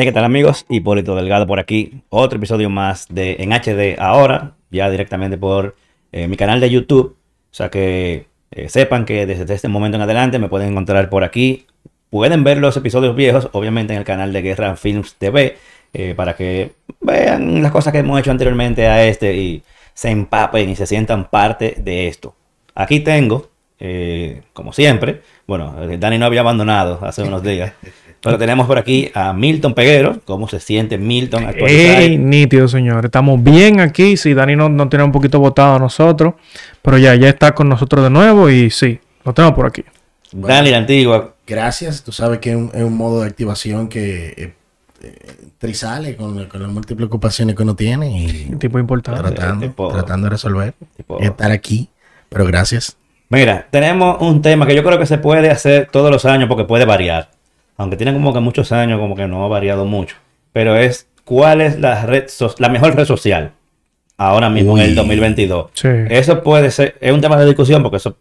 Hey, ¿qué tal amigos? Hipólito Delgado por aquí. Otro episodio más de En HD ahora, ya directamente por eh, mi canal de YouTube. O sea que eh, sepan que desde este momento en adelante me pueden encontrar por aquí. Pueden ver los episodios viejos, obviamente en el canal de Guerra Films TV, eh, para que vean las cosas que hemos hecho anteriormente a este y se empapen y se sientan parte de esto. Aquí tengo, como siempre, bueno, Dani no había abandonado hace unos días. Pero tenemos por aquí a Milton Peguero. ¿Cómo se siente Milton actualizado? Hey, nítido, señor. Estamos bien aquí. Sí, Dani no, no tiene un poquito votado a nosotros. Pero ya, ya está con nosotros de nuevo y sí, lo tenemos por aquí. Dani, la antigua. Gracias. Tú sabes que es un, modo de activación que eh, eh, trisale con, con, las múltiples ocupaciones que uno tiene. Y tipo importante. Tratando, tratando de resolver. Estar aquí. Pero gracias. Mira, tenemos un tema que yo creo que se puede hacer todos los años porque puede variar aunque tiene como que muchos años, como que no ha variado mucho. Pero es, ¿cuál es la red la mejor red social ahora mismo en el 2022? Eso puede ser, es un tema de discusión porque eso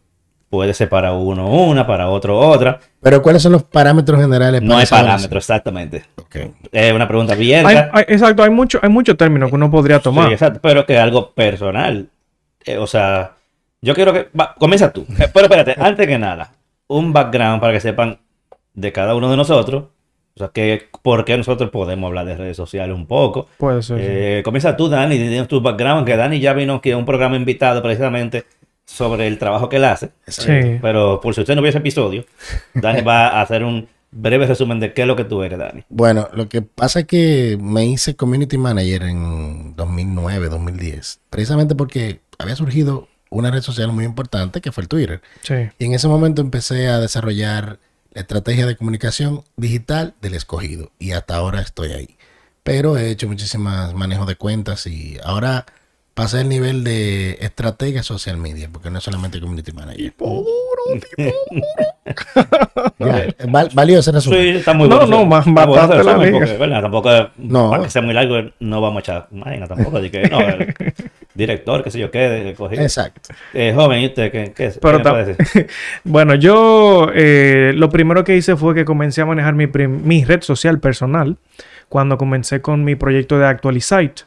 puede ser para uno una, para otro otra. Pero ¿cuáles son los parámetros generales? no hay parámetros, exactamente. Es una pregunta bien. exacto, hay muchos hay mucho términos que uno podría tomar. Sí, exacto, pero que es algo personal. Eh, o sea, yo quiero que... comienza tú. Eh, pero espérate, antes que nada, un background para que sepan de cada uno de nosotros. O sea, que ¿por qué nosotros podemos hablar de redes sociales un poco? Puede ser. Eh, comienza tú, Dani, tienes tu background, que Dani ya vino aquí a un programa invitado precisamente sobre el trabajo que él hace. Sí. Pero por si usted no vio ese episodio, Dani va a hacer un breve resumen de qué es lo que tú eres, Dani. Bueno, lo que pasa es que me hice community manager en 2009, 2010, precisamente porque había surgido una red social muy importante que fue el Twitter. Sí. Y en ese momento empecé a desarrollar estrategia de comunicación digital del escogido. Y hasta ahora estoy ahí. Pero he hecho muchísimas manejos de cuentas y ahora pasé el nivel de estrategia social media, porque no es solamente community manager. Tipo duro, tipo duro. valioso ese Sí, está muy bueno. No, no, más, más bastante la. Tampoco, no. para que sea muy largo, no vamos a echar máquina tampoco. Así que, no, el director, qué sé yo qué, Exacto. Eh, joven, ¿y usted qué, qué, Pero puede decir? bueno, yo eh, lo primero que hice fue que comencé a manejar mi, mi red social personal cuando comencé con mi proyecto de Actualizite.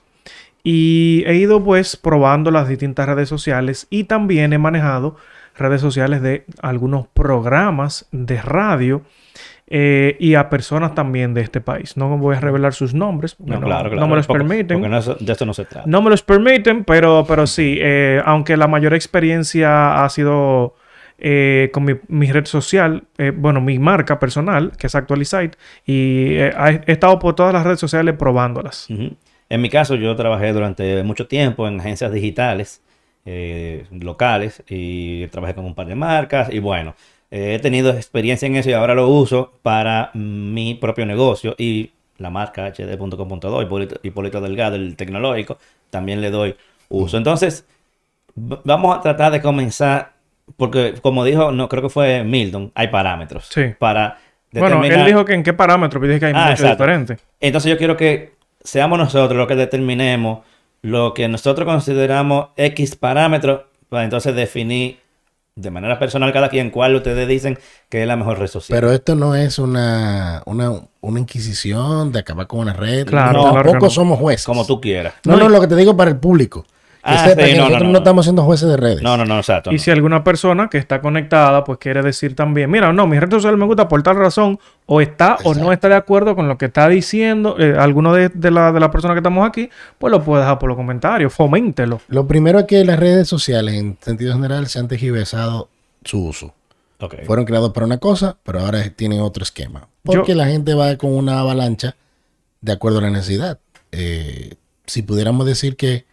Y he ido pues probando las distintas redes sociales y también he manejado redes sociales de algunos programas de radio eh, y a personas también de este país. No voy a revelar sus nombres. No, no me los permiten. Porque de esto no se trata. No me los permiten, pero, pero sí, eh, aunque la mayor experiencia ha sido eh, con mi, red social, bueno, mi marca personal, que es Actualizite, y he estado por todas las redes sociales probándolas. En mi caso, yo trabajé durante mucho tiempo en agencias digitales eh, locales y trabajé con un par de marcas y bueno, eh, he tenido experiencia en eso y ahora lo uso para mi propio negocio y la marca hd.com.do, Hipólito, Hipólito Delgado, el tecnológico, también le doy uso. Entonces, vamos a tratar de comenzar, porque como dijo, no creo que fue Milton, hay parámetros. Sí. Para Bueno, él dijo que en qué parámetros, dije que hay ah, muchos diferentes. Entonces yo quiero que seamos nosotros los que determinemos lo que nosotros consideramos X parámetros para entonces definir de manera personal cada quien cuál ustedes dicen que es la mejor red social. Pero esto no es una, una, una inquisición de acabar con una red. Claro, no, tampoco somos jueces. Como tú quieras. No, no, lo que te digo para el público. Ah, nosotros no, estamos siendo jueces de redes. No, no, no, exacto. Y si alguna persona que está conectada, pues quiere decir también, mira, no, mi red social me gusta por tal razón, o está o no está de acuerdo con lo que está diciendo eh, alguno de, de las la personas que estamos aquí, pues lo puede dejar por los comentarios, foméntelo. Lo primero es que las redes sociales, en sentido general, se han tejiversado su uso. Fueron creados para una cosa, pero ahora tienen otro esquema. Porque la gente va con una avalancha de acuerdo a la necesidad. Eh, si pudiéramos decir que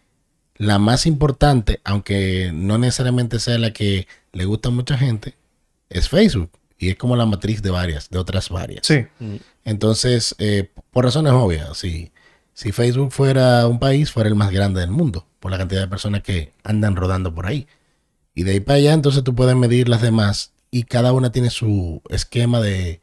la más importante, aunque no necesariamente sea la que le gusta a mucha gente, es Facebook. Y es como la matriz de varias, de otras varias. Sí. Entonces, eh, por razones obvias, si, si Facebook fuera un país, fuera el más grande del mundo, por la cantidad de personas que andan rodando por ahí. Y de ahí para allá, entonces tú puedes medir las demás y cada una tiene su esquema de,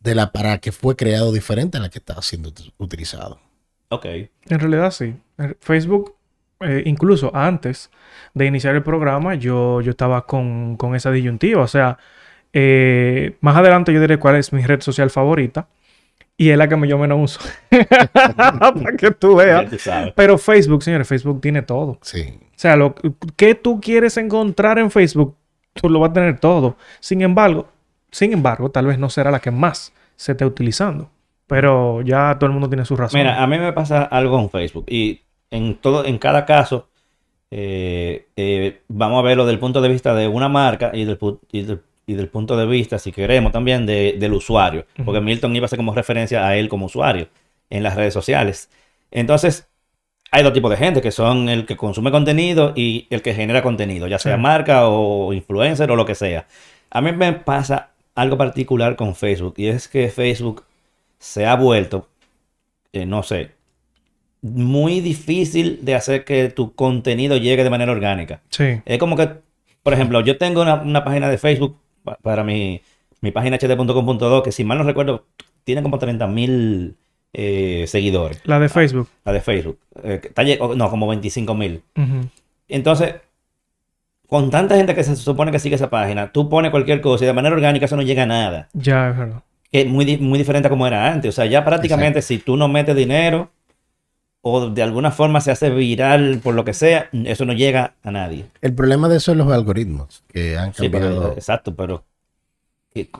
de la para que fue creado diferente a la que está siendo utilizado. Ok. En realidad sí. Facebook eh, incluso antes de iniciar el programa, yo, yo estaba con, esa disyuntiva. O sea, eh, más adelante yo diré cuál es mi red social favorita. Y es la que yo menos uso. Para que tú veas. Pero Facebook, señores, Facebook tiene todo. Sí. O sea, lo que tú quieres encontrar en Facebook, tú lo vas a tener todo. Sin embargo, sin embargo, tal vez no será la que más se esté utilizando. Pero ya todo el mundo tiene su razón. Mira, a mí me pasa algo en Facebook. Y en todo, en cada caso, eh, eh, vamos a verlo desde el punto de vista de una marca y del, y del, punto de vista, si queremos, también del usuario. Porque Milton iba a ser como referencia a él como usuario en las redes sociales. Entonces, hay dos tipos de gente, que son el que consume contenido y el que genera contenido, ya sea marca o influencer o lo que sea. A mí me pasa algo particular con Facebook y es que Facebook se ha vuelto, eh, no sé, muy difícil de hacer que tu contenido llegue de manera orgánica. Sí. Es como que, por ejemplo, yo tengo una, página de Facebook para mi, mi página hd.com.do que si mal no recuerdo tiene como 30 mil eh, seguidores. La de Facebook. La de Facebook. Eh, no, como 25 mil. Entonces, con tanta gente que se supone que sigue esa página, tú pones cualquier cosa y de manera orgánica eso no llega a nada. Ya, es verdad. Es muy, muy diferente a como era antes. O sea, ya prácticamente si tú no metes dinero o de alguna forma se hace viral por lo que sea, eso no llega a nadie. El problema de eso es los algoritmos que han cambiado. exacto, pero...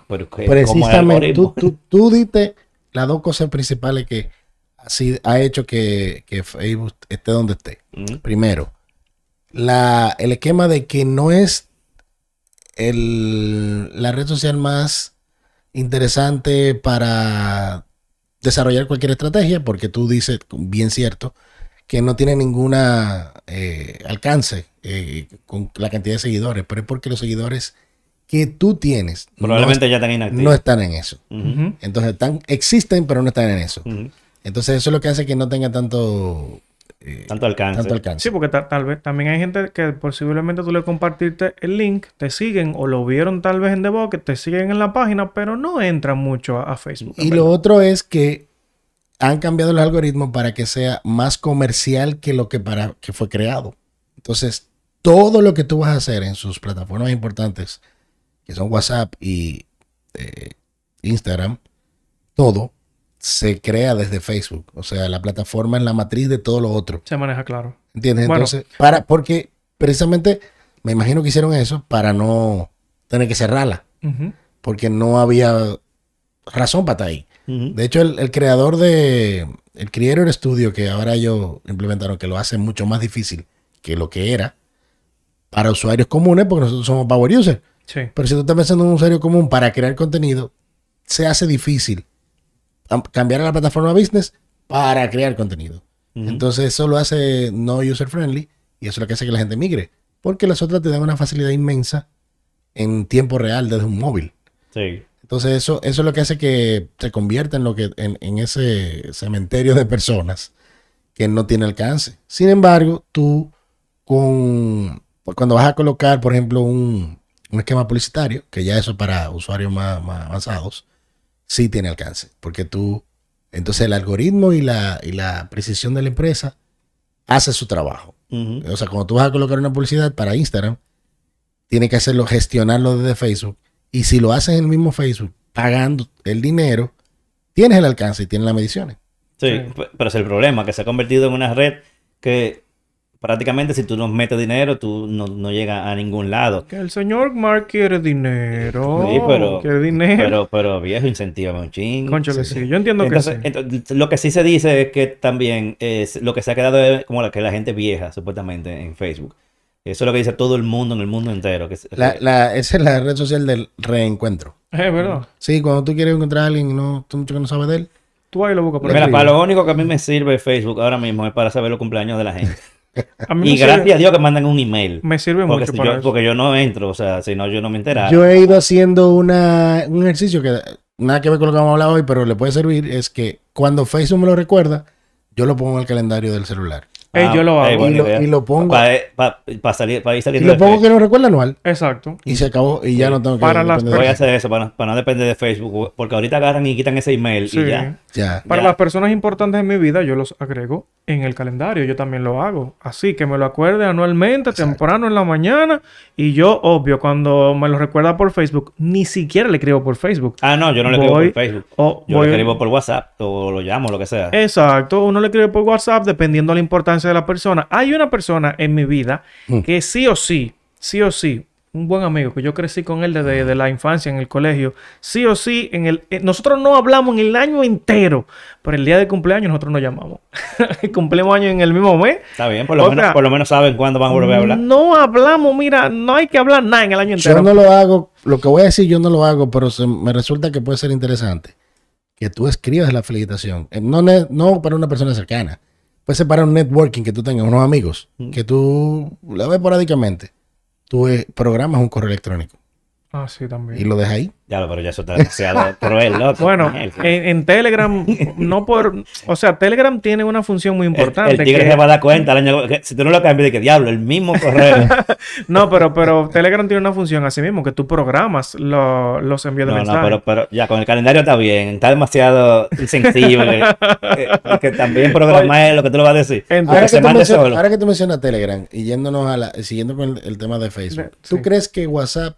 pero, Precisamente, tú, tú, tú diste las dos cosas principales que así ha hecho que, Facebook esté donde esté. Primero, la, el esquema de que no es el, la red social más interesante para desarrollar cualquier estrategia, porque tú dices, bien cierto, que no tiene ninguna eh, alcance eh, con la cantidad de seguidores, pero es porque los seguidores que tú tienes probablemente no, ya están inactivos. No están en eso. Entonces están, existen, pero no están en eso. Entonces eso es lo que hace que no tenga tanto eh, tanto, alcance. Sí, porque tal vez también hay gente que posiblemente tú le compartiste el link, te siguen o lo vieron tal vez en The que te siguen en la página, pero no entran mucho a, Facebook. Y lo otro es que han cambiado el algoritmo para que sea más comercial que lo que para que fue creado. Entonces, todo lo que tú vas a hacer en sus plataformas importantes, que son WhatsApp y eh, Instagram, todo se crea desde Facebook. O sea, la plataforma es la matriz de todo lo otro. Se maneja claro. ¿Entiendes? Entonces, para, porque precisamente me imagino que hicieron eso para no tener que cerrarla. Porque no había razón para estar ahí. De hecho, el, creador de el Creator Studio que ahora ellos implementaron, que lo hace mucho más difícil que lo que era para usuarios comunes, porque nosotros somos power users. Sí. Pero si tú estás pensando en un usuario común para crear contenido, se hace difícil cambiar a la plataforma business para crear contenido. Entonces eso lo hace no user friendly y eso es lo que hace que la gente migre. Porque las otras te dan una facilidad inmensa en tiempo real desde un móvil. Sí. Entonces eso, eso es lo que hace que se convierta en, lo que, en, ese cementerio de personas que no tiene alcance. Sin embargo, tú con, cuando vas a colocar, por ejemplo, un, esquema publicitario, que ya eso para usuarios más, más avanzados, sí tiene alcance, porque tú, entonces el algoritmo y la, y la precisión de la empresa hace su trabajo. O sea, cuando tú vas a colocar una publicidad para Instagram, tiene que hacerlo, gestionarlo desde Facebook. Y si lo haces en el mismo Facebook, pagando el dinero, tienes el alcance y tienes las mediciones. Sí, pero es el problema, que se ha convertido en una red que prácticamente si tú no metes dinero, tú no, no llegas a ningún lado. Que el señor Mark quiere dinero. Sí, pero, quiere dinero. Pero, pero viejo, incentiva un chingo. Conchale, sí. Yo entiendo que sí. Entonces, lo que sí se dice es que también es lo que se ha quedado es como la que la gente vieja, supuestamente, en Facebook. Eso es lo que dice todo el mundo en el mundo entero. Que, la, la, esa es la red social del reencuentro. Es verdad. Sí, cuando tú quieres encontrar a alguien y no, tú mucho que no sabes de él. Tú ahí lo buscas por Mira, para lo único que a mí me sirve Facebook ahora mismo es para saber los cumpleaños de la gente y gracias a Dios que mandan un email. Me sirve mucho yo, Porque yo no entro, o sea, si no, yo no me entero. Yo he ido haciendo una, un ejercicio que nada que ver con lo que vamos a hablar hoy, pero le puede servir, es que cuando Facebook me lo recuerda, yo lo pongo en el calendario del celular. Ah, yo lo hago. y, lo, pongo. Para salir, para ir saliendo. Y lo pongo que no recuerda anual. Exacto. Y se acabó. Y ya no tengo que. Para las Voy a hacer eso para, no depender de Facebook. Porque ahorita agarran y quitan ese email y ya. ya. Para las personas importantes en mi vida, yo los agrego en el calendario. Yo también lo hago. Así que me lo acuerde anualmente, temprano en la mañana. Y yo, obvio, cuando me lo recuerda por Facebook, ni siquiera le escribo por Facebook. Ah, no, yo no le escribo por Facebook. yo le escribo por WhatsApp o lo llamo, lo que sea. Exacto. Uno le escribe por WhatsApp dependiendo de la importancia de la persona. Hay una persona en mi vida mm. que sí o sí, sí o sí, un buen amigo que yo crecí con él desde la infancia en el colegio, sí o sí, en el, eh, nosotros no hablamos en el año entero, pero el día de cumpleaños nosotros nos llamamos. Cumplimos años en el mismo mes. Está bien, por lo, menos, por lo menos saben cuándo van a volver a hablar. No hablamos, mira, no hay que hablar nada en el año entero. Yo no lo hago, lo que voy a decir yo no lo hago, pero me resulta que puede ser interesante que tú escribas la felicitación, eh, no, no para una persona cercana, puede ser para un networking que tú tengas, unos amigos, mm. que tú la ves porádicamente tú eh, programas un correo electrónico. Ah, sí, también. Y lo dejas ahí. Ya, pero ya eso está demasiado cruel, loco. Bueno, en, Telegram, no por... O sea, Telegram tiene una función muy importante. El, tigre se va a dar cuenta el año, si tú no lo cambias, de que diablo, el mismo correo. no, pero, pero Telegram tiene una función así mismo, que tú programas los envíos de mensajes. No, pero, pero ya, con el calendario está bien. Está demasiado insensible. eh, que también programar es lo que tú lo vas a decir. Ahora que, tú mencionas, ahora que, tú mencionas Telegram y yéndonos a la... Siguiendo con el, tema de Facebook. ¿Tú crees que WhatsApp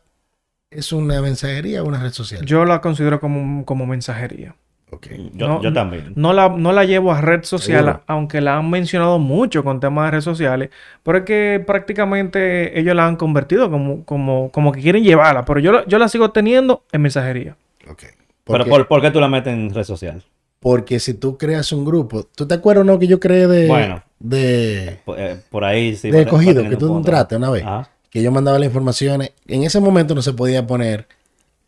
¿Es una mensajería o una red social? Yo la considero como, como mensajería. Okay. Yo, yo, también. No la, no la llevo a red social, aunque la han mencionado mucho con temas de redes sociales, pero es que prácticamente ellos la han convertido como, como, como que quieren llevarla, pero yo, yo la sigo teniendo en mensajería. Ok. ¿Pero por, por, qué tú la metes en red social? Porque si tú creas un grupo, ¿tú te acuerdas no que yo creé de... Bueno. De... Por, eh, ahí sí. De escogido, que tú entraste una vez. Ajá que yo mandaba las informaciones. En ese momento no se podía poner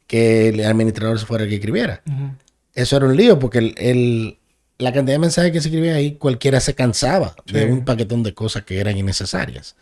que el administrador fuera el que escribiera. Eso era un lío porque el, la cantidad de mensajes que se escribía ahí, cualquiera se cansaba de un paquetón de cosas que eran innecesarias.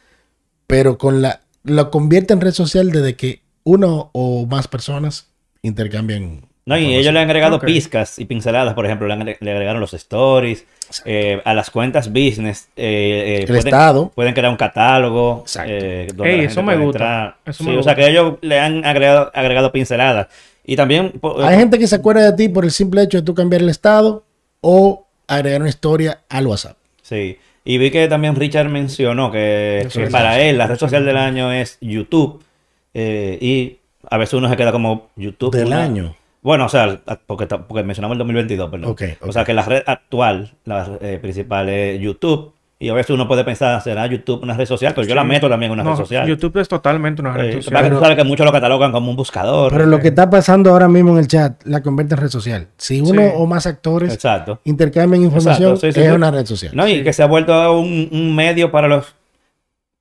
Pero con la lo convierte en red social desde que uno o más personas intercambian no, y ellos le han agregado pizcas y pinceladas, por ejemplo, le, agregaron los stories, eh, a las cuentas business. Eh, eh, el pueden, Estado. Pueden crear un catálogo. eso me gusta. sí, o sea que ellos le han agregado, agregado pinceladas. Y también... Hay gente que se acuerda de ti por el simple hecho de tú cambiar el estado o agregar una historia al WhatsApp. Sí. Y vi que también Richard mencionó que, para él la red social del año es YouTube. y a veces uno se queda como YouTube. Del año. Bueno, o sea, porque, porque mencionamos el 2022, perdón. O sea, que la red actual, la eh, principal es YouTube. Y a veces uno puede pensar, ¿será YouTube una red social? Pero yo la meto también en una red social. YouTube es totalmente una red eh, social. Pero, sabes que muchos lo catalogan como un buscador. Pero lo que está pasando ahora mismo en el chat la convierte en red social. Si uno o más actores intercambian información, es una red social. No, y que se ha vuelto un, un medio para los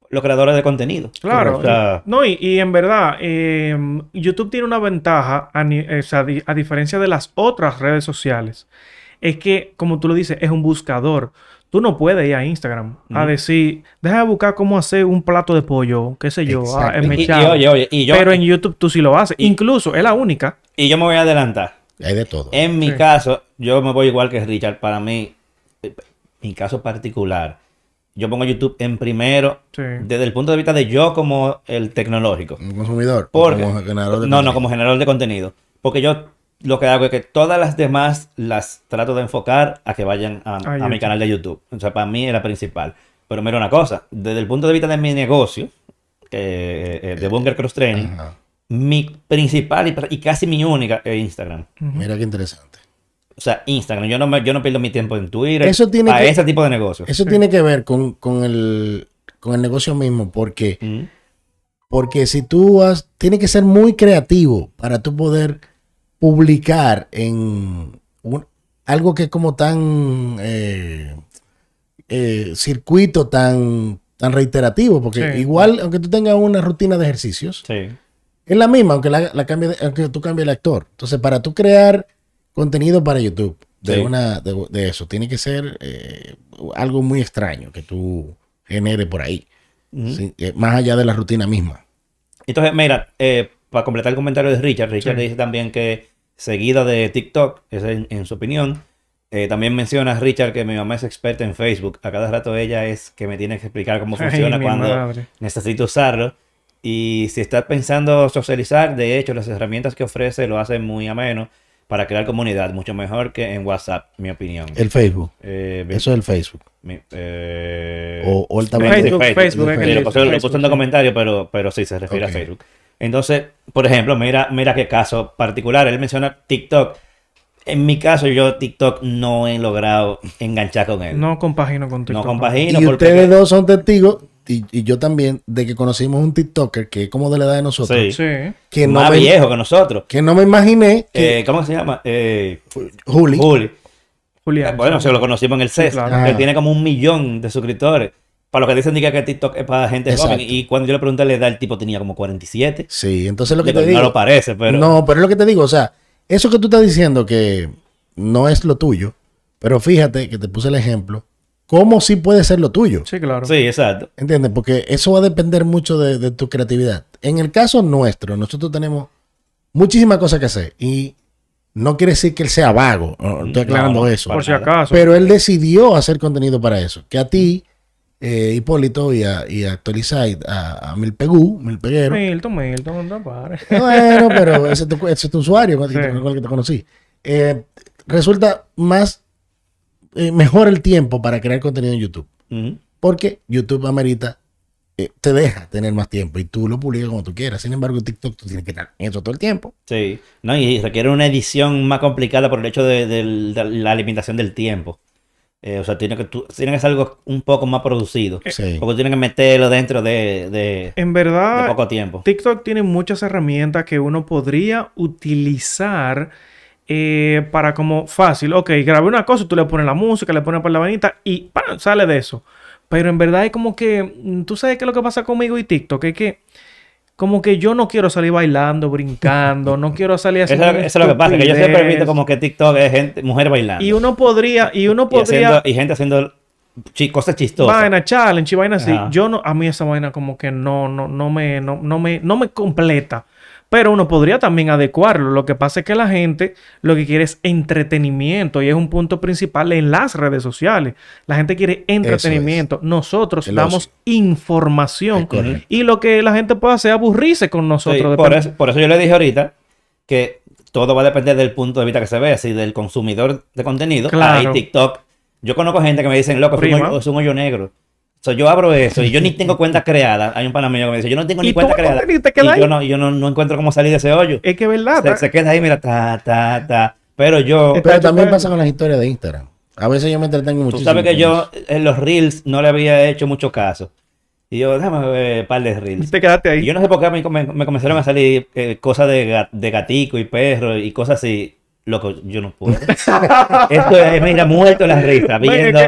los creadores de contenido. Claro. no, y, en verdad, em, YouTube tiene una ventaja a, a, diferencia de las otras redes sociales. Es que, como tú lo dices, es un buscador. Tú no puedes ir a Instagram a decir, deja de buscar cómo hacer un plato de pollo, qué sé yo, ah, Pero en YouTube tú sí lo haces. Incluso es la única. Y yo me voy a adelantar. Hay de todo. En mi caso, yo me voy igual que Richard. Para mí, mi caso particular, yo pongo YouTube en primero desde el punto de vista de yo como el tecnológico. Un consumidor. como generador de no, no, como generador de contenido. Porque yo lo que hago es que todas las demás las trato de enfocar a que vayan a, mi canal de YouTube. O sea, para mí es la principal. Pero mira una cosa, desde el punto de vista de mi negocio, eh, de Bunker Cross Training, mi principal y, casi mi única es Instagram. Mira qué interesante. O sea, Instagram. Yo no, me, yo no pierdo mi tiempo en Twitter eso tiene a ese tipo de negocios. Eso tiene que ver con, el, negocio mismo. Porque, porque si tú has... Tiene que ser muy creativo para tú poder publicar en algo que es como tan... Eh, eh, circuito tan, tan reiterativo. Porque igual, aunque tú tengas una rutina de ejercicios... Es la misma, aunque, la, la cambie, aunque tú cambies el actor. Entonces, para tú crear contenido para YouTube de, una, de, eso. Tiene que ser eh, algo muy extraño que tú generes por ahí. Eh, más allá de la rutina misma. Entonces, mira, eh, para completar el comentario de Richard, Richard dice también que seguida de TikTok, es en, su opinión, Eh, también menciona Richard que mi mamá es experta en Facebook. A cada rato ella es que me tiene que explicar cómo funciona cuando necesito usarlo. Y si estás pensando socializar, de hecho, las herramientas que ofrece lo hacen muy ameno para crear comunidad, mucho mejor que en WhatsApp, mi opinión. El Facebook. Eh, Eso es el Facebook. Eh, o, el también Facebook. Facebook, lo puse, en comentario, pero, pero sí se refiere a Facebook. Entonces, por ejemplo, mira, mira qué caso particular. Él menciona TikTok. En mi caso, yo TikTok no he logrado enganchar con él. No compagino con TikTok. No compagino. Y ustedes dos son testigos y, yo también, de que conocimos un TikToker que es como de la edad de nosotros. Sí. Que no Más viejo que nosotros. Que no me imaginé. Que, eh, ¿Cómo se llama? Eh, Juli. Juli. Julián. Bueno, se lo conocimos en el CES. Que tiene como un millón de suscriptores. Para lo que dicen que TikTok es para gente joven. Y cuando yo le pregunté la edad, el tipo tenía como 47. Sí, entonces lo que te digo. No lo parece, pero. No, pero es lo que te digo. O sea, eso que tú estás diciendo que no es lo tuyo. Pero fíjate que te puse el ejemplo cómo sí puede ser lo tuyo. Sí, claro. Sí, exacto. ¿Entiendes? Porque eso va a depender mucho de, tu creatividad. En el caso nuestro, nosotros tenemos muchísimas cosas que hacer y no quiere decir que él sea vago. estoy aclarando eso. Por si acaso. Pero él decidió hacer contenido para eso. Que a ti, eh, Hipólito, y a, y a Actualizate, a, a Milpegú, Milpeguero. Milton, Milton, no pare. Bueno, pero ese es tu, usuario con, el que te conocí. Eh, resulta más eh, mejor el tiempo para crear contenido en YouTube. Porque YouTube amerita, eh, te deja tener más tiempo y tú lo publicas como tú quieras. Sin embargo, TikTok tú tienes que estar en eso todo el tiempo. Sí, no, y requiere una edición más complicada por el hecho de, la limitación del tiempo. Eh, o sea, tiene que, tú, tiene que ser algo un poco más producido. Sí. Porque tienes que meterlo dentro de, de, en verdad, de poco tiempo. TikTok tiene muchas herramientas que uno podría utilizar eh, para como fácil, ok, grabé una cosa, tú le pones la música, le pones por la vanita y sale de eso. Pero en verdad es como que, mm, tú sabes qué es lo que pasa conmigo y TikTok, es que como que yo no quiero salir bailando, brincando, no quiero salir haciendo. Eso, eso es lo que pasa, que yo siempre he visto como que TikTok es gente, mujer bailando. Y uno podría, y uno podría. Y, gente haciendo cosas chistosas. Vaina, challenge y vaina así. Yo no, a mí esa vaina como que no, no, no me, no, no me, no me completa. Pero uno podría también adecuarlo. Lo que pasa es que la gente lo que quiere es entretenimiento y es un punto principal en las redes sociales. La gente quiere entretenimiento. Nosotros damos información y lo que la gente puede hacer es aburrirse con nosotros. por, eso, yo le dije ahorita que todo va a depender del punto de vista que se vea, si del consumidor de contenido. Claro. Ahí TikTok. Yo conozco gente que me dicen, loco, es un hoyo negro. So, yo abro eso y yo ni tengo cuenta creada. Hay un pana mío que me dice, yo no tengo ni cuenta creada. Y, yo, no, yo no, encuentro cómo salir de ese hoyo. Es que es verdad. Se, se, queda ahí, mira, ta, ta, ta. Pero yo... Pero también pasa con las historias de Instagram. A veces yo me entretengo muchísimo. Tú sabes que yo en los Reels no le había hecho mucho caso. Y yo, déjame ver un par de Reels. Y te quedaste ahí. Y yo no sé por qué me, me, comenzaron a salir eh, cosas de, de gatico y perro y cosas así. Loco, yo no puedo. Esto es, mira, muerto la risa, viendo...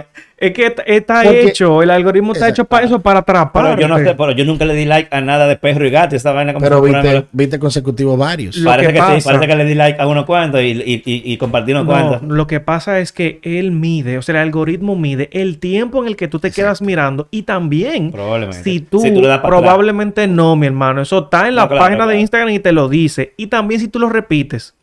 Es que está hecho, el algoritmo está hecho para eso, para atrapar. Pero yo no sé, pero yo nunca le di like a nada de perro y gato. Esta vaina como pero viste, viste consecutivo varios. Parece que, sí, parece que le di like a uno cuantos y, y, y, compartí unos cuantos. Lo que pasa es que él mide, o sea, el algoritmo mide el tiempo en el que tú te quedas mirando y también probablemente. si tú, probablemente no, mi hermano. Eso está en la página de Instagram y te lo dice. Y también si tú lo repites,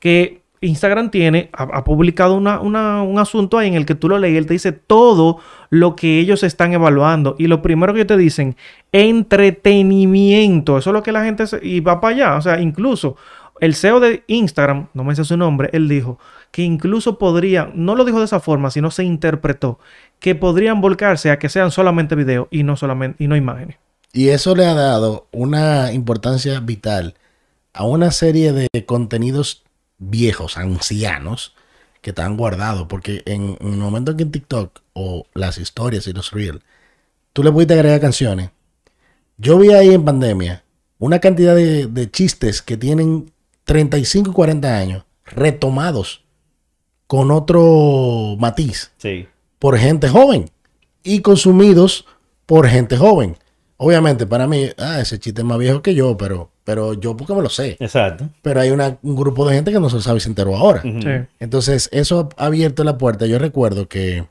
que Instagram tiene, ha, publicado un asunto ahí en el que tú lo lees él te dice todo lo que ellos están evaluando. Y lo primero que te dicen, entretenimiento. Eso es lo que la gente... y va para allá. O sea, incluso el CEO de Instagram, no me sé su nombre, él dijo que incluso podría, no lo dijo de esa forma, sino se interpretó, que podrían volcarse a que sean solamente videos y no solamente, y no imágenes. Y eso le ha dado una importancia vital a una serie de contenidos viejos, ancianos, que están guardados. Porque en, el momento en que en TikTok o las historias y los reels, tú le pudiste agregar canciones. Yo vi ahí en pandemia una cantidad de, chistes que tienen 35 y 40 años retomados con otro matiz. Por gente joven y consumidos por gente joven. Obviamente, para mí, ah, ese chiste es más viejo que yo, pero pero yo porque me lo sé. Exacto. Pero hay un grupo de gente que no se sabe si enteró ahora. Entonces, eso ha abierto la puerta. Yo recuerdo que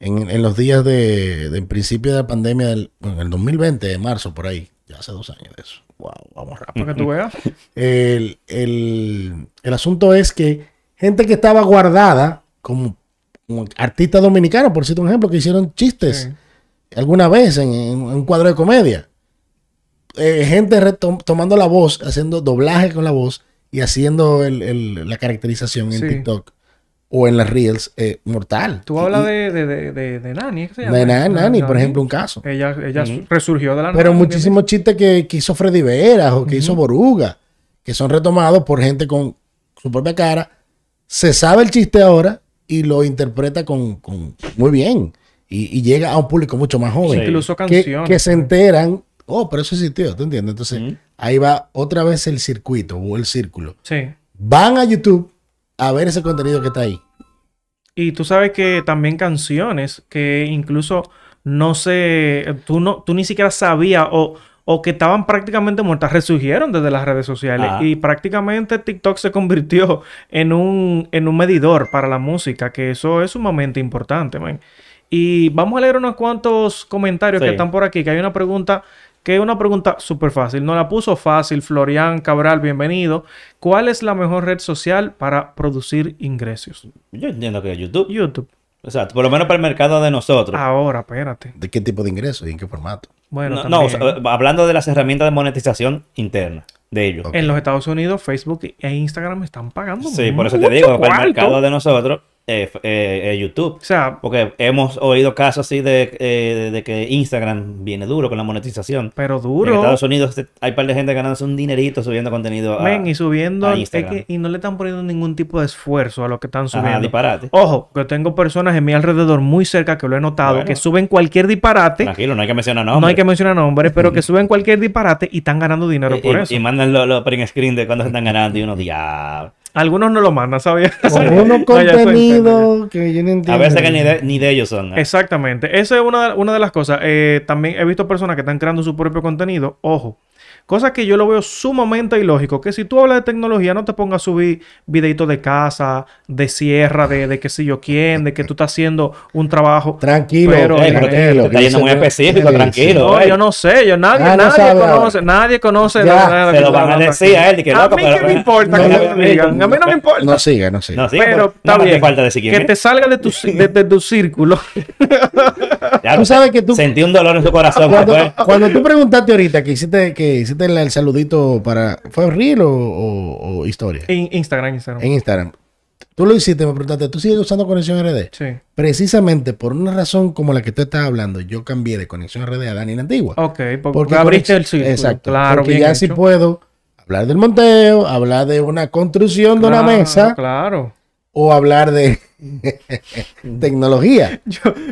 en, los días de, de principio de la pandemia, del, en el 2020, de marzo, por ahí, ya hace dos años de eso. Wow, vamos rápido. Para que tú veas. El, el, el asunto es que gente que estaba guardada, como artistas dominicanos, por cierto un ejemplo, que hicieron chistes alguna vez en, un cuadro de comedia. Eh, gente tomando la voz, haciendo doblaje con la voz y haciendo la caracterización en TikTok o en las Reels, eh, mortal. Tú hablas de, de, de, de, Nani, ¿qué se llama? De Nani, por ejemplo, un caso. Ella, ella resurgió de la Pero muchísimos chistes que, hizo Freddy Veras o que hizo Boruga, que son retomados por gente con su propia cara. Se sabe el chiste ahora y lo interpreta con, con muy bien. Y, llega a un público mucho más joven. Incluso canciones. Que, se enteran, oh, pero eso existió, ¿te entiendes? Entonces, ahí va otra vez el circuito o el círculo. Sí. Van a YouTube a ver ese contenido que está ahí. Y tú sabes que también canciones que incluso no sé, tú, no, tú ni siquiera sabías o, o que estaban prácticamente muertas, resurgieron desde las redes sociales. Ah. Y prácticamente TikTok se convirtió en un, en un medidor para la música, que eso es sumamente importante, man. Y vamos a leer unos cuantos comentarios que están por aquí, que hay una pregunta que es una pregunta súper fácil. No la puso fácil. Florian Cabral, bienvenido. ¿Cuál es la mejor red social para producir ingresos? Yo entiendo que es YouTube. YouTube. Exacto, por lo menos para el mercado de nosotros. Ahora, espérate. ¿De qué tipo de ingresos y en qué formato? Bueno, no, hablando de las herramientas de monetización interna de ellos. En los Estados Unidos, Facebook e Instagram están pagando. Sí, por eso te digo, para el mercado de nosotros eh, eh, eh, YouTube. O sea, porque hemos oído casos así de, de, que Instagram viene duro con la monetización. Pero duro. En Estados Unidos hay un par de gente ganándose un dinerito subiendo contenido a, y subiendo Instagram. y no le están poniendo ningún tipo de esfuerzo a lo que están subiendo. disparate. Ojo, que tengo personas en mi alrededor muy cerca que lo he notado, que suben cualquier disparate. Tranquilo, no hay que mencionar nombres. No hay que mencionar nombres, pero que suben cualquier disparate y están ganando dinero por eso. Y mandan los lo print screen de cuando se están ganando y uno diablos. Algunos no lo mandan, ¿sabías? Unos contenidos que yo no entiendo. A veces que ni de, ni de ellos son. Exactamente. Esa es una de, una de las cosas. Eh, también he visto personas que están creando su propio contenido. Ojo. Cosa que yo lo veo sumamente ilógico. Que si tú hablas de tecnología, no te pongas a subir videitos de casa, de sierra, de, de qué sé yo quién, de que tú estás haciendo un trabajo. Tranquilo, pero, tranquilo. Está yendo muy específico, tranquilo. No, yo no sé, yo nadie, ah, nadie conoce, nadie conoce nada. Se lo van a decir a él. Que a mí que me importa que me digan. A mí no me importa. No siga, no siga. pero está bien. Que te salga de tu, de, tu círculo. tú sabes que tú... Sentí un dolor en tu corazón. Cuando, tú preguntaste ahorita que hiciste, que hiciste el, saludito para... ¿Fue Reel o, o, historia? En Instagram, Instagram. En Instagram. Tú lo hiciste, me preguntaste, ¿tú sigues usando Conexión RD? Sí. Precisamente por una razón como la que tú estás hablando, yo cambié de Conexión RD a Dani Antigua. Ok, porque, abriste el círculo. Exacto. Claro, porque ya sí puedo hablar del monteo, hablar de una construcción de una mesa. Claro o hablar de tecnología.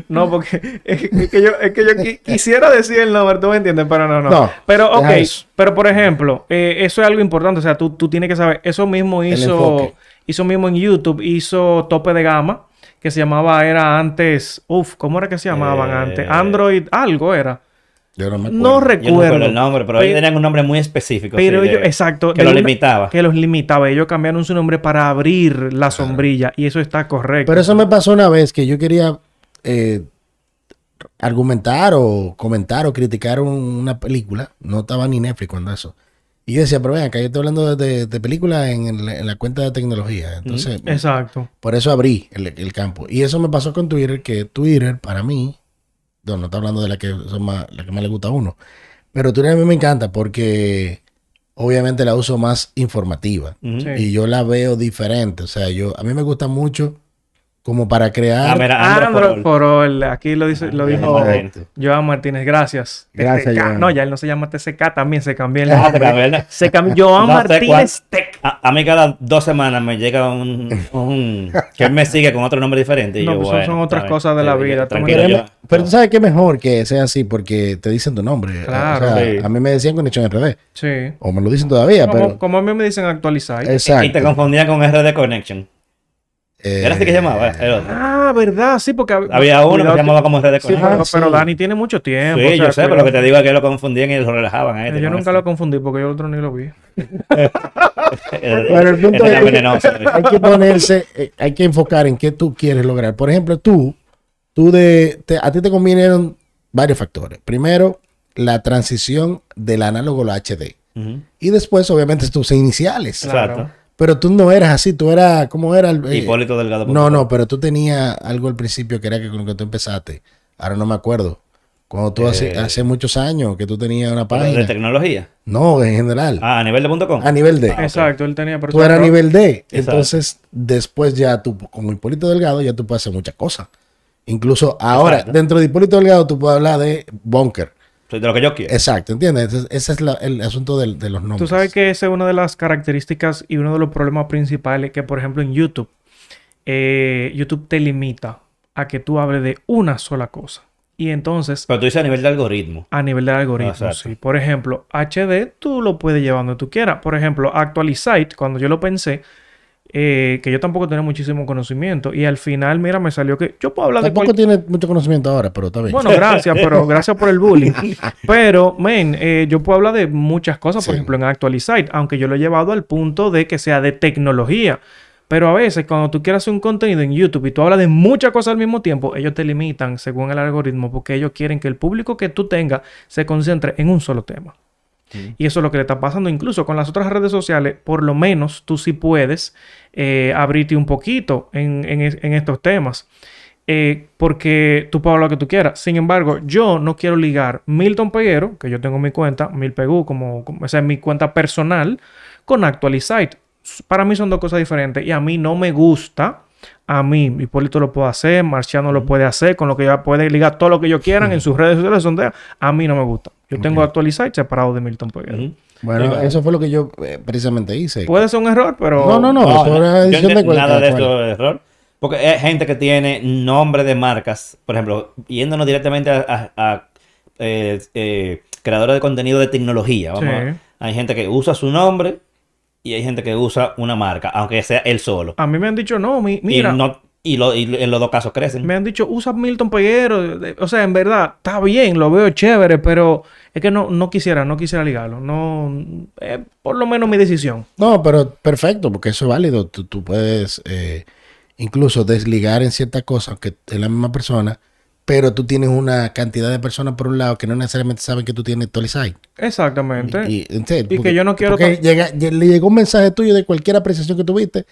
no, porque es que yo, es que yo quisiera decir el nombre, tú me entiendes, pero no, no. pero, ok, pero por ejemplo, eh, eso es algo importante, o sea, tú, tú tienes que saber, eso mismo hizo, hizo mismo en YouTube, hizo tope de gama, que se llamaba, era antes, uff, ¿cómo era que se llamaban eh, antes? Android, algo era. Yo no me acuerdo. No recuerdo. el nombre, pero, ellos tenían un nombre muy específico. Pero ellos, exacto. Que los limitaba. Que los limitaba. Ellos cambiaron su nombre para abrir la sombrilla. Y eso está correcto. Pero eso me pasó una vez que yo quería eh, argumentar o comentar o criticar una película. No estaba ni Netflix cuando eso. Y yo decía, pero ven, acá yo estoy hablando de, de películas en, la cuenta de tecnología. Entonces, exacto. Por eso abrí el, el campo. Y eso me pasó con Twitter, que Twitter para mí no, no está hablando de la que son más, la que más le gusta a uno. Pero Twitter a mí me encanta porque obviamente la uso más informativa. Y yo la veo diferente. O sea, yo, a mí me gusta mucho como para crear. Ah, mira, Android Aquí lo dice, lo dijo Joan Martínez. Gracias. Gracias, Joan. No, ya él no se llama TCK, también se cambió el nombre. se cambió Joan Martínez Tech. A, mí cada dos semanas me llega un, un que él me sigue con otro nombre diferente. Y no, pues son otras cosas de la vida. Tranquilo, pero, tú sabes que es mejor que sea así porque te dicen tu nombre. Claro. O sea, A mí me decían Conexión RD. Sí. O me lo dicen todavía, como, pero... Como a mí me dicen actualizar. Exacto. Y te confundían con RD Connection. ¿Era así que se llamaba? Ah, verdad, sí, porque había uno que se llamaba como Red sí, pero, pero, Dani tiene mucho tiempo. Sí, yo sé, pero lo que te digo es que lo confundían y lo relajaban. A este yo nunca lo confundí porque yo otro ni lo vi. pero el punto es que hay que ponerse, eh, hay que enfocar en qué tú quieres lograr. Por ejemplo, tú, tú de, a ti te convinieron varios factores. Primero, la transición del análogo a la HD. Y después, obviamente, tus iniciales. Claro. Pero tú no eras así, tú eras, ¿cómo era? El, eh, Hipólito Delgado. No, no, pero tú tenías algo al principio que era que con lo que tú empezaste. Ahora no me acuerdo. Cuando tú hace, eh, hace, muchos años que tú tenías una página. ¿De tecnología? No, en general. Ah, a nivel de punto com. A nivel de. Ah, Exacto, él tenía. Tú eras a nivel de. Entonces, después ya tú, como Hipólito Delgado, ya tú puedes hacer muchas cosas. Incluso ahora, dentro de Hipólito Delgado, tú puedes hablar de bunker. De lo que yo quiero. Exacto, ¿entiendes? Ese, es el asunto de, los nombres. Tú sabes que esa es una de las características y uno de los problemas principales que, por ejemplo, en YouTube, eh, YouTube te limita a que tú hables de una sola cosa. Y entonces... Pero tú dices a nivel de algoritmo. A nivel de algoritmo, sí. Por ejemplo, HD tú lo puedes llevar donde tú quieras. Por ejemplo, Actualizate, cuando yo lo pensé, eh, que yo tampoco tenía muchísimo conocimiento. Y al final, mira, me salió que yo puedo hablar de... Tampoco tiene mucho conocimiento ahora, pero está bien. Bueno, gracias, pero gracias por el bullying. Pero, men, eh, yo puedo hablar de muchas cosas, por ejemplo, en Actualizate, aunque yo lo he llevado al punto de que sea de tecnología. Pero a veces, cuando tú quieres hacer un contenido en YouTube y tú hablas de muchas cosas al mismo tiempo, ellos te limitan según el algoritmo porque ellos quieren que el público que tú tengas se concentre en un solo tema. Y eso es lo que le está pasando incluso con las otras redes sociales. Por lo menos tú sí puedes eh, abrirte un poquito en, estos temas. Eh, porque tú puedes hablar lo que tú quieras. Sin embargo, yo no quiero ligar Milton Peguero, que yo tengo mi cuenta, Milpegu, como, como esa es mi cuenta personal, con Actualizite para mí son dos cosas diferentes y a mí no me gusta. A mí, Hipólito lo puede hacer, Marciano lo puede hacer, con lo que ya puede ligar todo lo que yo quieran en sus redes sociales. Donde a mí no me gusta. Yo tengo actualizado y separado de Milton Peguero. Bueno, eso fue lo que yo eh, precisamente hice. Puede ser un error, pero. No, no, no. no, de nada de esto es error. Porque hay gente que tiene nombre de marcas, por ejemplo, yéndonos directamente a, eh, eh, creadores de contenido de tecnología. hay gente que usa su nombre y hay gente que usa una marca, aunque sea él solo. A mí me han dicho, no, mira. Y, no, y, en los dos casos crecen. Me han dicho, usa Milton Peguero. O sea, en verdad, está bien, lo veo chévere, pero es que no, no quisiera, no quisiera ligarlo. No, es por lo menos mi decisión. No, pero perfecto, porque eso es válido. Tú, tú puedes eh, incluso desligar en ciertas cosas, aunque es la misma persona pero tú tienes una cantidad de personas por un lado que no necesariamente saben que tú tienes Tolisai. Exactamente. Y, que yo no quiero... Porque le llegó un mensaje tuyo de cualquier apreciación que tuviste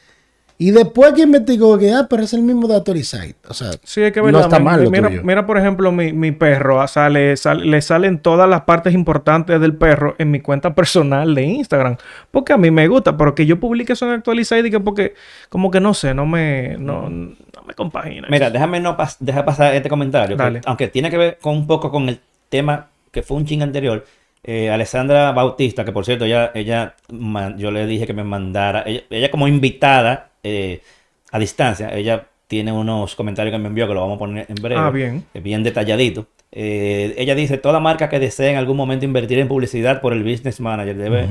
y después que investigó que, ah, pero es el mismo de Autorizate. O sea, sí, es que no está mal. mira, mira, por ejemplo, mi, mi perro, ah, sale, le salen todas las partes importantes del perro en mi cuenta personal de Instagram. Porque a mí me gusta, pero que yo publique eso en Actualizate y que porque, como que no sé, no me, no, me compagina. Mira, déjame no dejar pasar este comentario. aunque tiene que ver con un poco con el tema que fue un ching anterior. Eh, Alessandra Bautista, que por cierto, ella, ella, yo le dije que me mandara, ella como invitada eh, a distancia. Ella tiene unos comentarios que me envió que lo vamos a poner en breve. Ah, bien. Eh, bien detalladito. Eh, ella dice, toda marca que desee en algún momento invertir en publicidad por el business manager debe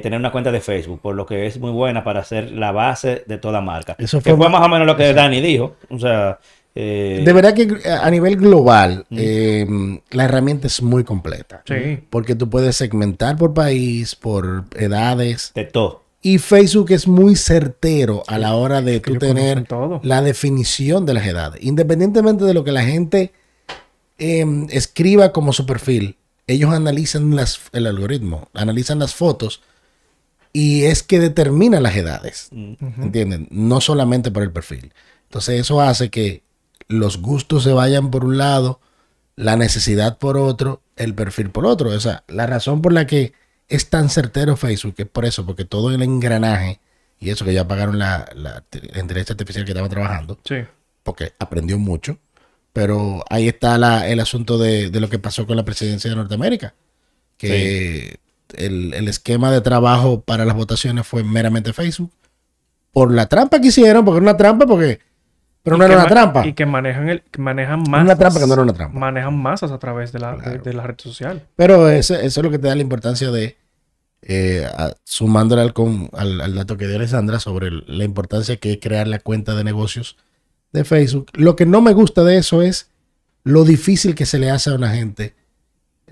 tener una cuenta de Facebook, por lo que es muy buena para ser la base de toda marca. Eso fue, más o menos lo que Dani dijo. O sea... de verdad que a nivel global la herramienta es muy completa. Sí. Porque tú puedes segmentar por país, por edades. De todo. Y Facebook es muy certero a la hora de tú tener la definición de las edades. Independientemente de lo que la gente em, escriba como su perfil, ellos analizan las, el algoritmo, analizan las fotos y es que determina las edades. ¿Entienden? No solamente por el perfil. Entonces eso hace que los gustos se vayan por un lado, la necesidad por otro, el perfil por otro. O sea, la razón por la que es tan certero Facebook que es por eso, porque todo el engranaje y eso que ya pagaron la, la inteligencia artificial que estaba trabajando, sí. porque aprendió mucho. Pero ahí está la, el asunto de, lo que pasó con la presidencia de Norteamérica, que el, esquema de trabajo para las votaciones fue meramente Facebook. Por la trampa que hicieron, porque era una trampa, porque pero no era una trampa. Y que manejan, el, manejan masas. Una trampa que no era una trampa. Manejan masas a través de la, de, la red social. Pero eso, es lo que te da la importancia de, eh, sumándole al, al, dato que dio Alessandra sobre la importancia que es crear la cuenta de negocios de Facebook. Lo que no me gusta de eso es lo difícil que se le hace a una gente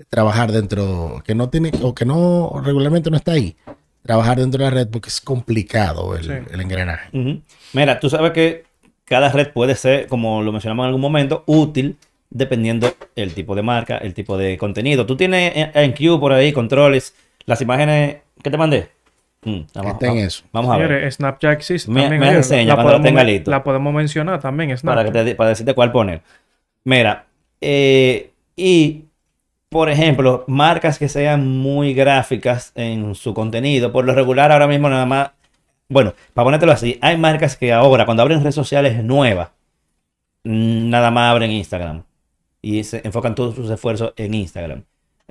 trabajar dentro, que no tiene, o que no regularmente no está ahí, trabajar dentro de la red porque es complicado el, engranaje. Mira, tú sabes que cada red puede ser, como lo mencionamos en algún momento, útil dependiendo el tipo de marca, el tipo de contenido. Tú tienes en Q por ahí controles, las imágenes que te mandé. Mm, vamos, Está en vamos- eso. Vamos a ver. Señores, Snapchat existe Me- también. me oye, enseña cuando lo podemos tenga listo. La podemos mencionar también, para, Snapchat. que te- para decirte cuál poner. Mira, eh, y por ejemplo, marcas que sean muy gráficas en su contenido, por lo regular ahora mismo nada más, bueno, para ponértelo así, hay marcas que ahora cuando abren redes sociales nuevas, mm, nada más abren Instagram y se enfocan todos sus esfuerzos en Instagram.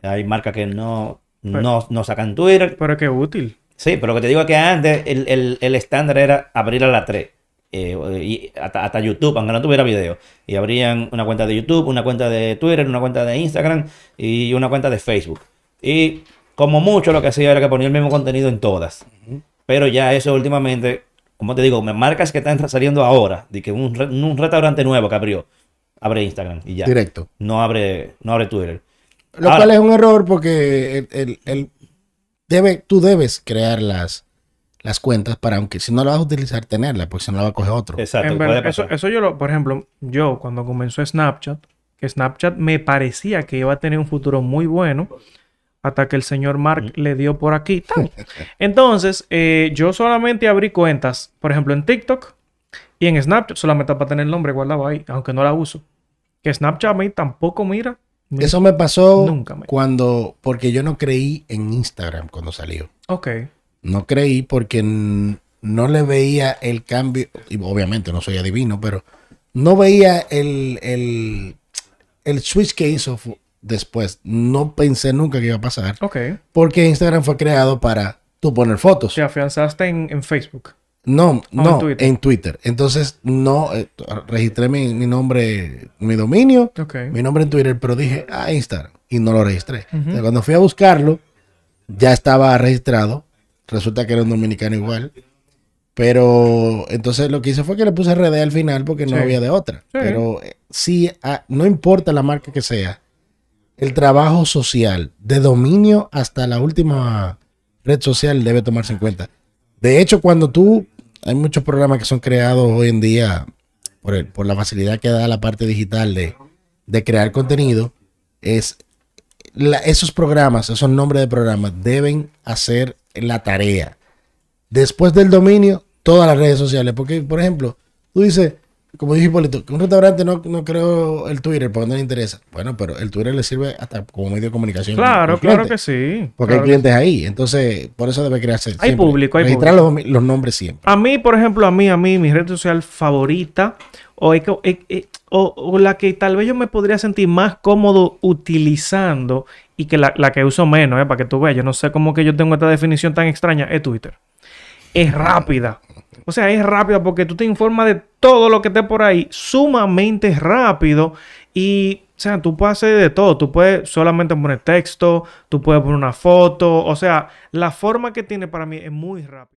Hay marcas que no, Pero- no, no sacan Twitter, Pero qué útil. Sí, pero lo que te digo es que antes el, el- el estándar era abrir a las 3. y hasta, hasta YouTube, aunque no tuviera video. Y abrían una cuenta de YouTube, una cuenta de Twitter, una cuenta de Instagram y una cuenta de Facebook. Y como mucho lo que hacía era que ponía el mismo contenido en todas. Pero ya eso últimamente, como te digo, me marcas que están saliendo ahora, de que un, re- un restaurante nuevo que abrió, abre Instagram y ya. Directo. No abre, no abre Twitter. Lo Ahora- cual es un error porque el, el- el- debe, tú debes crear las, las cuentas para, aunque si no la vas a utilizar, tenerla, porque si no la va a coger otro. Exacto. En verdad, eso, eso yo lo, por ejemplo, yo cuando comenzó Snapchat, que Snapchat me parecía que iba a tener un futuro muy bueno, hasta que el señor Mark le dio por aquí. ¡tan! Entonces, eh, yo solamente abrí cuentas, por ejemplo, en TikTok y en Snapchat, solamente para tener el nombre guardado ahí, aunque no la uso. Que Snapchat a mí tampoco mira. mi- Eso me pasó Nunca me- cuando, porque yo no creí en Instagram cuando salió. Ok. No creí porque no le veía el cambio, y obviamente no soy adivino, pero no veía el, el, el switch que hizo después. No pensé nunca que iba a pasar, Ok. porque Instagram fue creado para tú poner fotos. Te afianzaste en, en Facebook. No, no, Twitter. en Twitter. Entonces, no, eh, registré mi, mi nombre, mi dominio, mi nombre en Twitter, pero dije, ah, Instagram, y no lo registré. Entonces, cuando fui a buscarlo, ya estaba registrado. Resulta que era un dominicano igual. Pero entonces lo que hice fue que le puse RD al final porque no había de otra. Sí. Pero eh, sí, ah, no importa la marca que sea, el trabajo social, de dominio hasta la última red social debe tomarse en cuenta. De hecho, cuando tú, hay muchos programas que son creados hoy en día por, por la facilidad que da la parte digital de, de crear contenido, es la- esos programas, esos nombres de programas deben hacer la tarea. Después del dominio, todas las redes sociales. Porque, por ejemplo, tú dices, como dije Hipólito, que un restaurante no, no creo el Twitter porque no le interesa. Bueno, pero el Twitter le sirve hasta como medio de comunicación. Claro, claro que sí. Porque Claro hay clientes ahí. Entonces, por eso debe crearse. Hay siempre. público, hay Registrar los, domi- los nombres siempre. A mí, por ejemplo, a mí, a mí, mi red social favorita, o la que tal vez yo me podría sentir más cómodo utilizando y que la, la que uso menos, eh, para que tú veas, yo no sé cómo que yo tengo esta definición tan extraña, es Twitter. Es rápida. O sea, es rápida porque tú te informas de todo lo que esté por ahí, sumamente rápido. Y, o sea, tú puedes hacer de todo. Tú puedes solamente poner texto, tú puedes poner una foto. O sea, la forma que tiene para mí es muy rápida.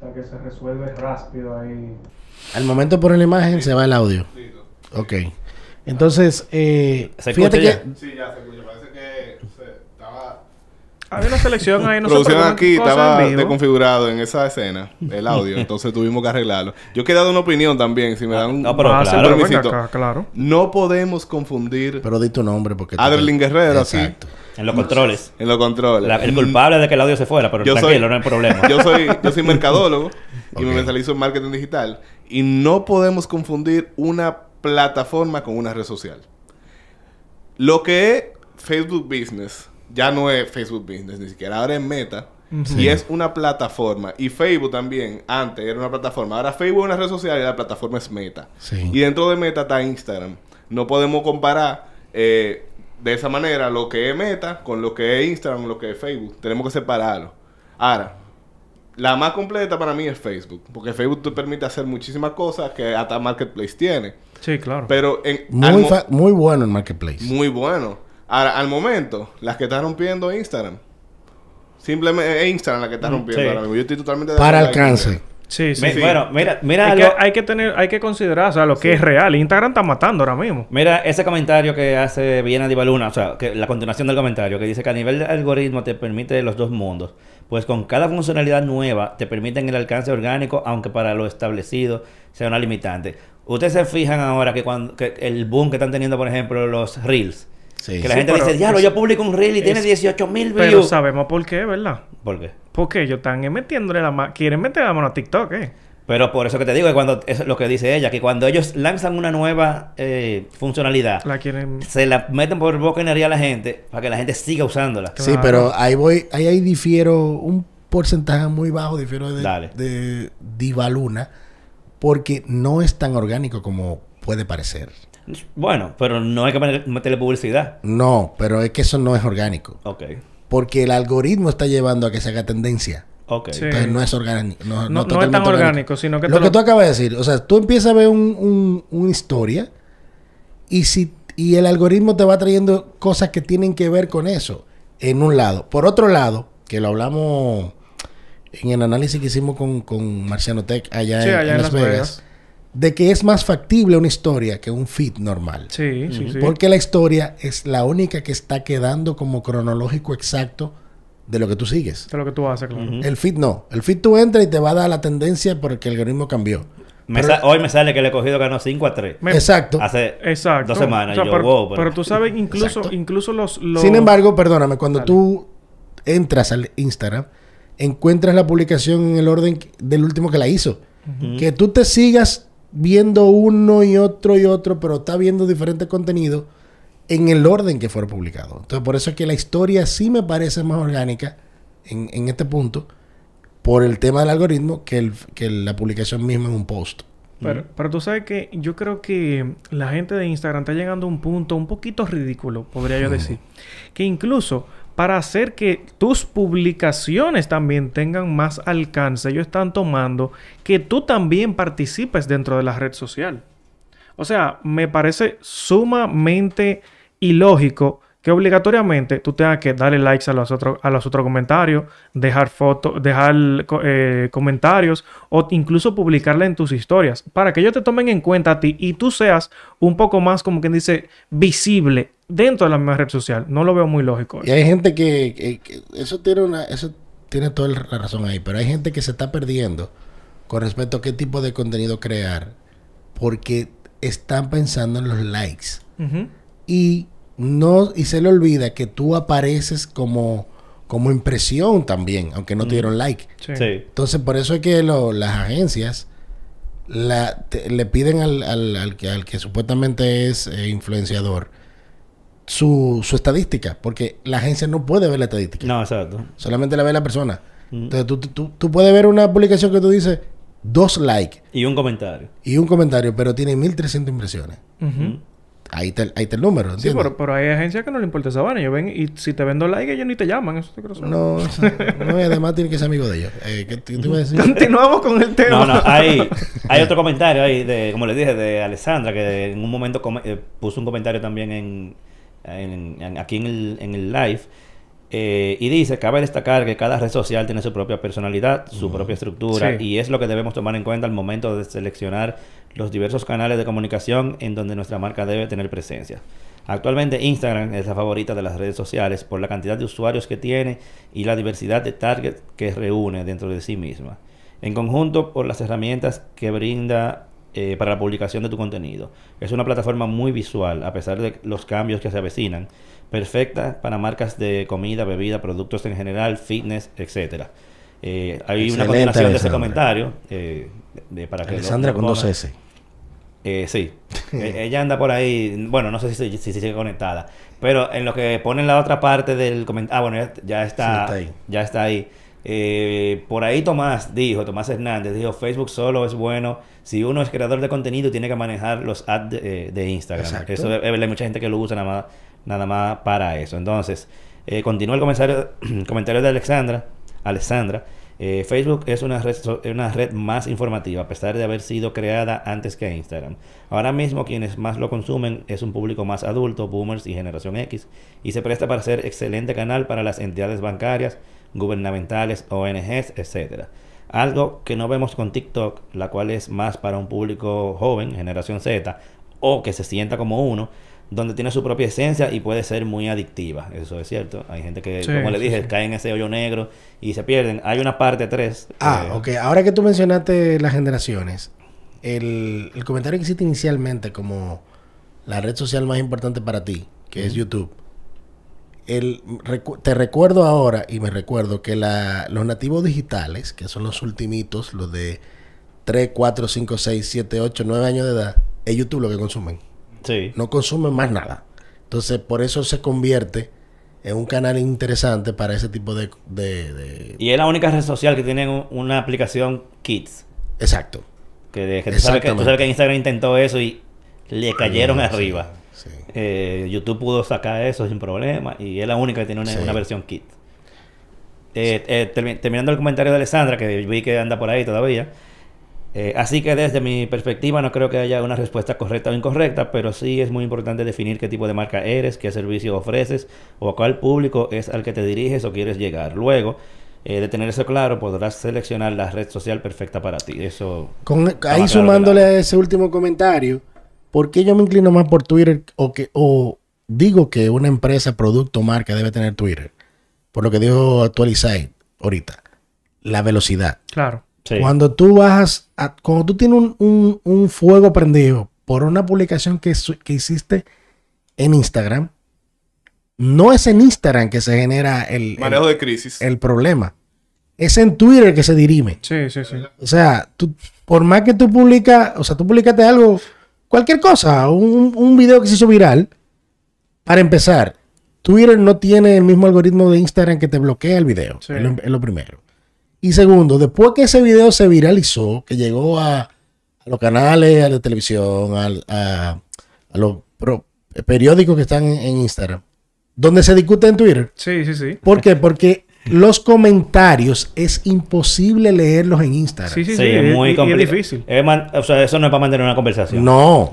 Hasta que se resuelve rápido ahí. Al momento poner la imagen se va el audio. Ok. Entonces, eh, fíjate que... Sí, ya se escucha. Parece que estaba... Había una selección ahí. No Producción aquí estaba desconfigurado en esa escena, el audio. entonces tuvimos que arreglarlo. Yo he dado una opinión también, si me dan un, no, pero claro, claro. No podemos confundir... Pero di tu nombre porque... Adelín Guerrero, Exacto. En los controles. En los controles. el culpable de que el audio se fuera, pero yo tranquilo, no hay problema. Yo soy, yo soy mercadólogo y me especializo en marketing digital. Y no podemos confundir una plataforma con una red social. Lo que es Facebook Business ya no es Facebook Business, ni siquiera ahora es Meta. Y es una plataforma. Y Facebook también, antes era una plataforma. Ahora Facebook es una red social y la plataforma es Meta. Y dentro de Meta está Instagram. No podemos comparar eh, de esa manera lo que es Meta con lo que es Instagram, lo que es Facebook. Tenemos que separarlo. Ahora, la más completa para mí es Facebook, porque Facebook te permite hacer muchísimas cosas que hasta Marketplace tiene. Sí, claro. Pero en, muy, muy bueno el Marketplace. Muy bueno. Ahora, al momento, las que están rompiendo Instagram. Simplemente es Instagram la que está rompiendo ahora mismo. Yo estoy totalmente de Para alcance. Sí, sí, Bueno, mira, mira hay, que, hay que tener, hay que considerar, o sea, lo que es real. Instagram está matando ahora mismo. Mira ese comentario que hace Viena Divaluna, o sea, que la continuación del comentario, que dice que a nivel de algoritmo te permite los dos mundos. Pues con cada funcionalidad nueva te permiten el alcance orgánico, aunque para lo establecido sea una limitante. Ustedes se fijan ahora que cuando que el boom que están teniendo, por ejemplo, los reels. Que la gente dice, diablo, yo publico un reel y tiene 18 mil views. Pero sabemos por qué, ¿verdad? ¿Por qué? Porque ellos están metiéndole la mano. Quieren meter la mano a TikTok, ¿eh? Pero por eso que te digo, que cuando, es lo que dice ella, que cuando ellos lanzan una nueva eh, funcionalidad, la quieren... se la meten por boca energía a la gente para que la gente siga usándola. Sí, pero ahí voy, ahí, ahí difiero un porcentaje muy bajo, difiero de, de Divaluna, porque no es tan orgánico como puede parecer. Bueno, pero no hay que meterle publicidad. No, pero es que eso no es orgánico. Ok. Porque el algoritmo está llevando a que se haga tendencia. Ok. Entonces no es orgánico. No, no, es tan orgánico, sino que... Lo que tú acabas de decir. O sea, tú empiezas a ver un, una historia y, si, y el algoritmo te va trayendo cosas que tienen que ver con eso. En un lado. Por otro lado, que lo hablamos en el análisis que hicimos con, con Marciano Tech allá, en, Las, Vegas de que es más factible una historia que un feed normal. Sí, sí, sí. Porque la historia es la única que está quedando como cronológico exacto de lo que tú sigues. De lo que tú haces, claro. El feed no. El feed tú entras y te va a dar la tendencia porque el algoritmo cambió. hoy me sale que el cogido ganó 5 a 3. exacto. Hace dos semanas. pero, tú sabes, incluso, incluso los, Sin embargo, perdóname, cuando tú entras al Instagram, encuentras la publicación en el orden del último que la hizo. Que tú te sigas viendo uno y otro y otro, pero está viendo diferentes contenidos en el orden que fueron publicados. Entonces, por eso es que la historia sí me parece más orgánica en, este punto, por el tema del algoritmo, que, el, que la publicación misma en un post. Pero, pero tú sabes que yo creo que la gente de Instagram está llegando a un punto un poquito ridículo, podría yo decir. Que incluso para hacer que tus publicaciones también tengan más alcance, ellos están tomando que tú también participes dentro de la red social. O sea, me parece sumamente ilógico que obligatoriamente tú tengas que darle likes a los otros a los otros comentarios, dejar fotos, dejar eh, comentarios o incluso publicarla en tus historias para que ellos te tomen en cuenta a ti y tú seas un poco más como quien dice visible dentro de la misma red social. No lo veo muy lógico. Y hay gente que, eso tiene una eso tiene toda la razón ahí, pero hay gente que se está perdiendo con respecto a qué tipo de contenido crear porque están pensando en los likes. Y no y se le olvida que tú apareces como como impresión también, aunque no te dieron like. Entonces, por eso es que las agencias la, le piden al, al, que, al que supuestamente es eh, influenciador su, su estadística, porque la agencia no puede ver la estadística. No, exacto. Solamente la ve la persona. Entonces, tú, tú, tú, puedes ver una publicación que tú dices dos likes. Y un comentario. Y un comentario, pero tiene 1300 impresiones. Ahí está, ahí el número, ¿entiendes? Sí, pero, pero, hay agencias que no le importa esa vaina. Ellos ven y si te vendo like, ellos ni te llaman. Eso te no, no, además tiene que ser amigo de ellos. Eh, ¿qué, te iba a decir? Continuamos con el tema. No, no, hay, hay otro comentario ahí, de, como les dije, de Alessandra, que en un momento eh, puso un comentario también en, en, aquí en el, en el live. Eh, y dice, cabe destacar que cada red social tiene su propia personalidad, su propia estructura, y es lo que debemos tomar en cuenta al momento de seleccionar los diversos canales de comunicación en donde nuestra marca debe tener presencia. Actualmente Instagram es la favorita de las redes sociales por la cantidad de usuarios que tiene y la diversidad de targets que reúne dentro de sí misma. En conjunto por las herramientas que brinda eh, para la publicación de tu contenido. Es una plataforma muy visual a pesar de los cambios que se avecinan. Perfecta para marcas de comida, bebida, productos en general, fitness, etcétera. Eh, hay una continuación de ese comentario eh, de, para que Alessandra con dos S. Eh, sí. E-, ella anda por ahí. Bueno, no sé si, si, sigue conectada. Pero en lo que pone en la otra parte del comentario. Ah, bueno, ya, está, ahí. Ya está ahí. Eh, por ahí Tomás dijo, Tomás Hernández dijo, Facebook solo es bueno si uno es creador de contenido y tiene que manejar los ads de, eh, Instagram. Eso hay mucha gente que lo usa nada más, nada más para eso. Entonces, continúa el comentario, comentario de Alexandra. Alexandra. Eh, Facebook es una red, una red más informativa, a pesar de haber sido creada antes que Instagram. Ahora mismo quienes más lo consumen es un público más adulto, boomers y generación X, y se presta para ser excelente canal para las entidades bancarias, gubernamentales, ONGs, etc. Algo que no vemos con TikTok, la cual es más para un público joven, generación Z, o que se sienta como uno, donde tiene su propia esencia y puede ser muy adictiva. Eso es cierto. Hay gente que, como le dije, cae en ese hoyo negro y se pierden. Hay una parte 3. Ah, ok. Ahora que tú mencionaste las generaciones, el, comentario que hiciste inicialmente como la red social más importante para ti, que es YouTube. El, te recuerdo ahora y me recuerdo que la, los nativos digitales, que son los ultimitos, los de 3, 4, 5, 6, 7, 8, 9 años de edad, es YouTube lo que consumen. No consumen más nada. Entonces, por eso se convierte en un canal interesante para ese tipo de... Y es la única red social que tiene una aplicación Kids. Exacto. Que, tú, sabes que, Instagram intentó eso y le cayeron arriba. Eh, YouTube pudo sacar eso sin problema y es la única que tiene una, versión Kids. Eh, eh, terminando el comentario de Alessandra, que vi que anda por ahí todavía. Eh, así que desde mi perspectiva no creo que haya una respuesta correcta o incorrecta, pero sí es muy importante definir qué tipo de marca eres, qué servicio ofreces o a cuál público es al que te diriges o quieres llegar. Luego, eh, de tener eso claro, podrás seleccionar la red social perfecta para ti. Eso. ahí sumándole a ese último comentario, ¿por qué yo me inclino más por Twitter o que o digo que una empresa, producto, marca debe tener Twitter? Por lo que dijo Actualizate ahorita, la velocidad. Claro. Cuando tú bajas, cuando tú tienes un, fuego prendido por una publicación que, que hiciste en Instagram, no es en Instagram que se genera el... Manejo de crisis. El problema. Es en Twitter que se dirime. Sí, sí, sí. O sea, tú, por más que tú publicas, o sea, tú publicaste algo, cualquier cosa, un, un video que se hizo viral, para empezar, Twitter no tiene el mismo algoritmo de Instagram que te bloquea el video. es lo primero. Y segundo, después que ese video se viralizó, que llegó a, los canales, a la televisión, a, los periódicos que están en, en, Instagram, donde se discute en Twitter. Sí, sí, sí. ¿Por qué? Porque los comentarios es imposible leerlos en Instagram. Sí, sí, sí. es muy complicado. Es difícil. o sea, eso no es para mantener una conversación. No.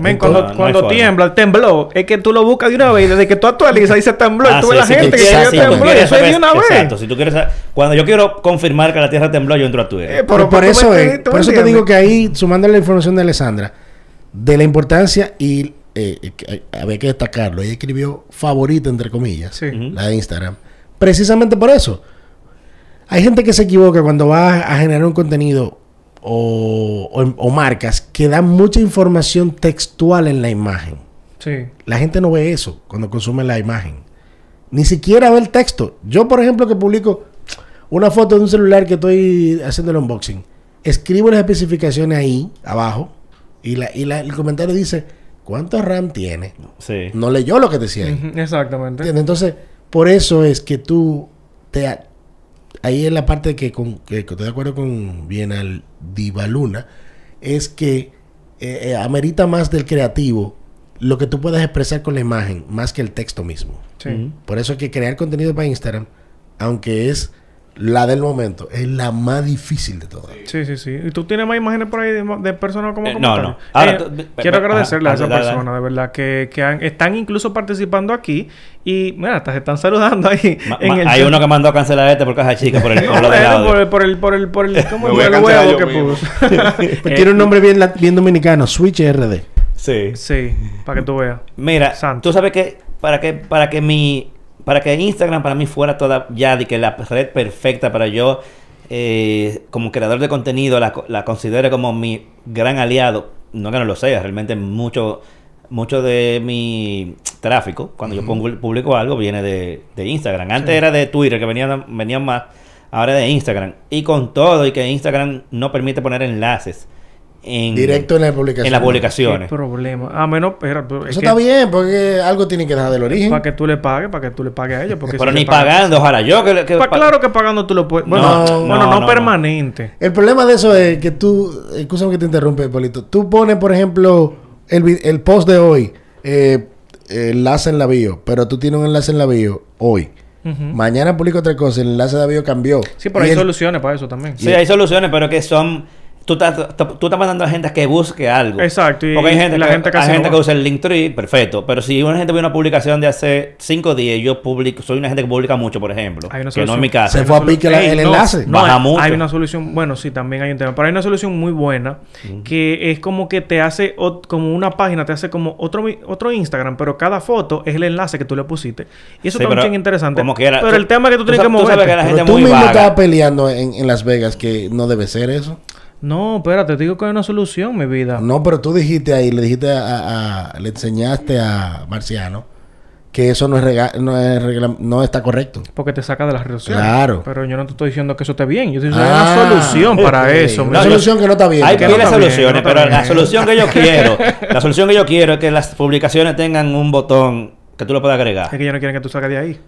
cuando, tiembla, tembló, es que tú lo buscas de una vez. Desde que tú actualizas, y se tembló. y ah, tú ves la gente que ya tembló. eso es de una vez. Exacto. Si tú quieres cuando yo quiero confirmar que la Tierra tembló, yo entro a Twitter. Eh, pero, por, eso es. Por eso te digo que ahí, sumando la información de Alessandra, de la importancia y eh, eh había que destacarlo. Ella escribió favorita, entre comillas, la de Instagram. Precisamente por eso hay gente que se equivoca cuando va a generar un contenido o, marcas que dan mucha información textual en la imagen. Sí. La gente no ve eso cuando consume la imagen. Ni siquiera ve el texto. Yo, por ejemplo, que publico una foto de un celular que estoy haciendo el unboxing, escribo las especificaciones ahí, abajo, y, la, y el comentario dice, ¿cuánto RAM tiene? Sí. No leyó lo que decía ahí. exactamente. Entonces, por eso es que tú te, ahí es la parte que, con, que, estoy de acuerdo con Bienal Divaluna, es que eh, eh, amerita más del creativo lo que tú puedas expresar con la imagen, más que el texto mismo. Por eso es que crear contenido para Instagram, aunque es la del momento es la más difícil de todas. Sí, sí, sí. ¿Y tú tienes más imágenes por ahí de, personas como eh, No, no. Ahora, eh, quiero agradecerle a esa persona, de verdad, que, que están incluso participando aquí y, mira, hasta se están saludando ahí. en el hay uno que mandó a cancelar este por caja chica por el, de por, el, por el, por el, por el, ¿cómo el huevo que puso? pues tiene un nombre bien, bien dominicano, Switch RD. Sí. Sí, para que tú veas. Mira, tú sabes que para que para que mi para que Instagram para mí fuera toda ya de que la red perfecta para yo eh, como creador de contenido la, la, considere como mi gran aliado, no que no lo sea, realmente mucho mucho de mi tráfico, cuando yo pongo, publico algo, viene de, Instagram. Antes era de Twitter, que venían, venían más, ahora de Instagram. Y con todo, y que Instagram no permite poner enlaces Directo en la publicación. En las publicaciones. ¿Qué problema? Ah, menos, pero, Eso está bien, porque algo tiene que dejar del origen. Para que tú le pagues, para que tú le pagues a ellos. Porque pero ni pagando, ojalá yo que... claro que pagando tú lo puedes... Bueno, no, bueno, no, permanente. El problema de eso es que tú... Escúchame que te interrumpe, Polito. Tú pones, por ejemplo, el, el post de hoy, eh, enlace en la bio, pero tú tienes un enlace en la bio hoy. Mañana publico otra cosa, el enlace de la bio cambió. Sí, pero hay soluciones para eso también. Sí, hay soluciones, pero que son tú estás, tú estás mandando a gente que busque algo. Exacto. Porque hay gente, la que, gente que, hay gente que usa el Linktree, perfecto. Pero si una gente ve una publicación de hace cinco días, yo publico, soy una gente que publica mucho, por ejemplo. que no es mi caso. Se fue a pique el enlace. No, Baja mucho. Hay una solución, bueno, sí, también hay un tema. Pero hay una solución muy buena que es como que te hace como una página, te hace como otro, otro Instagram, pero cada foto es el enlace que tú le pusiste. Y eso también es interesante. Como que pero el tema es que tú tienes que mover. Tú, tú mismo estabas peleando en, en Las Vegas que no debe ser eso. No, espérate, te digo que hay una solución, mi vida. No, pero tú dijiste ahí, le dijiste a, le enseñaste a Marciano que eso no es, no, es no está correcto. Porque te saca de las redes Claro. Pero yo no te estoy diciendo que eso esté bien. Yo te estoy diciendo una ah, solución para eso. Una solución que no está bien. Hay que no soluciones, pero la solución que yo quiero, la solución que yo quiero es que las publicaciones tengan un botón que tú lo puedas agregar. Es que yo no quieren que tú salgas de ahí.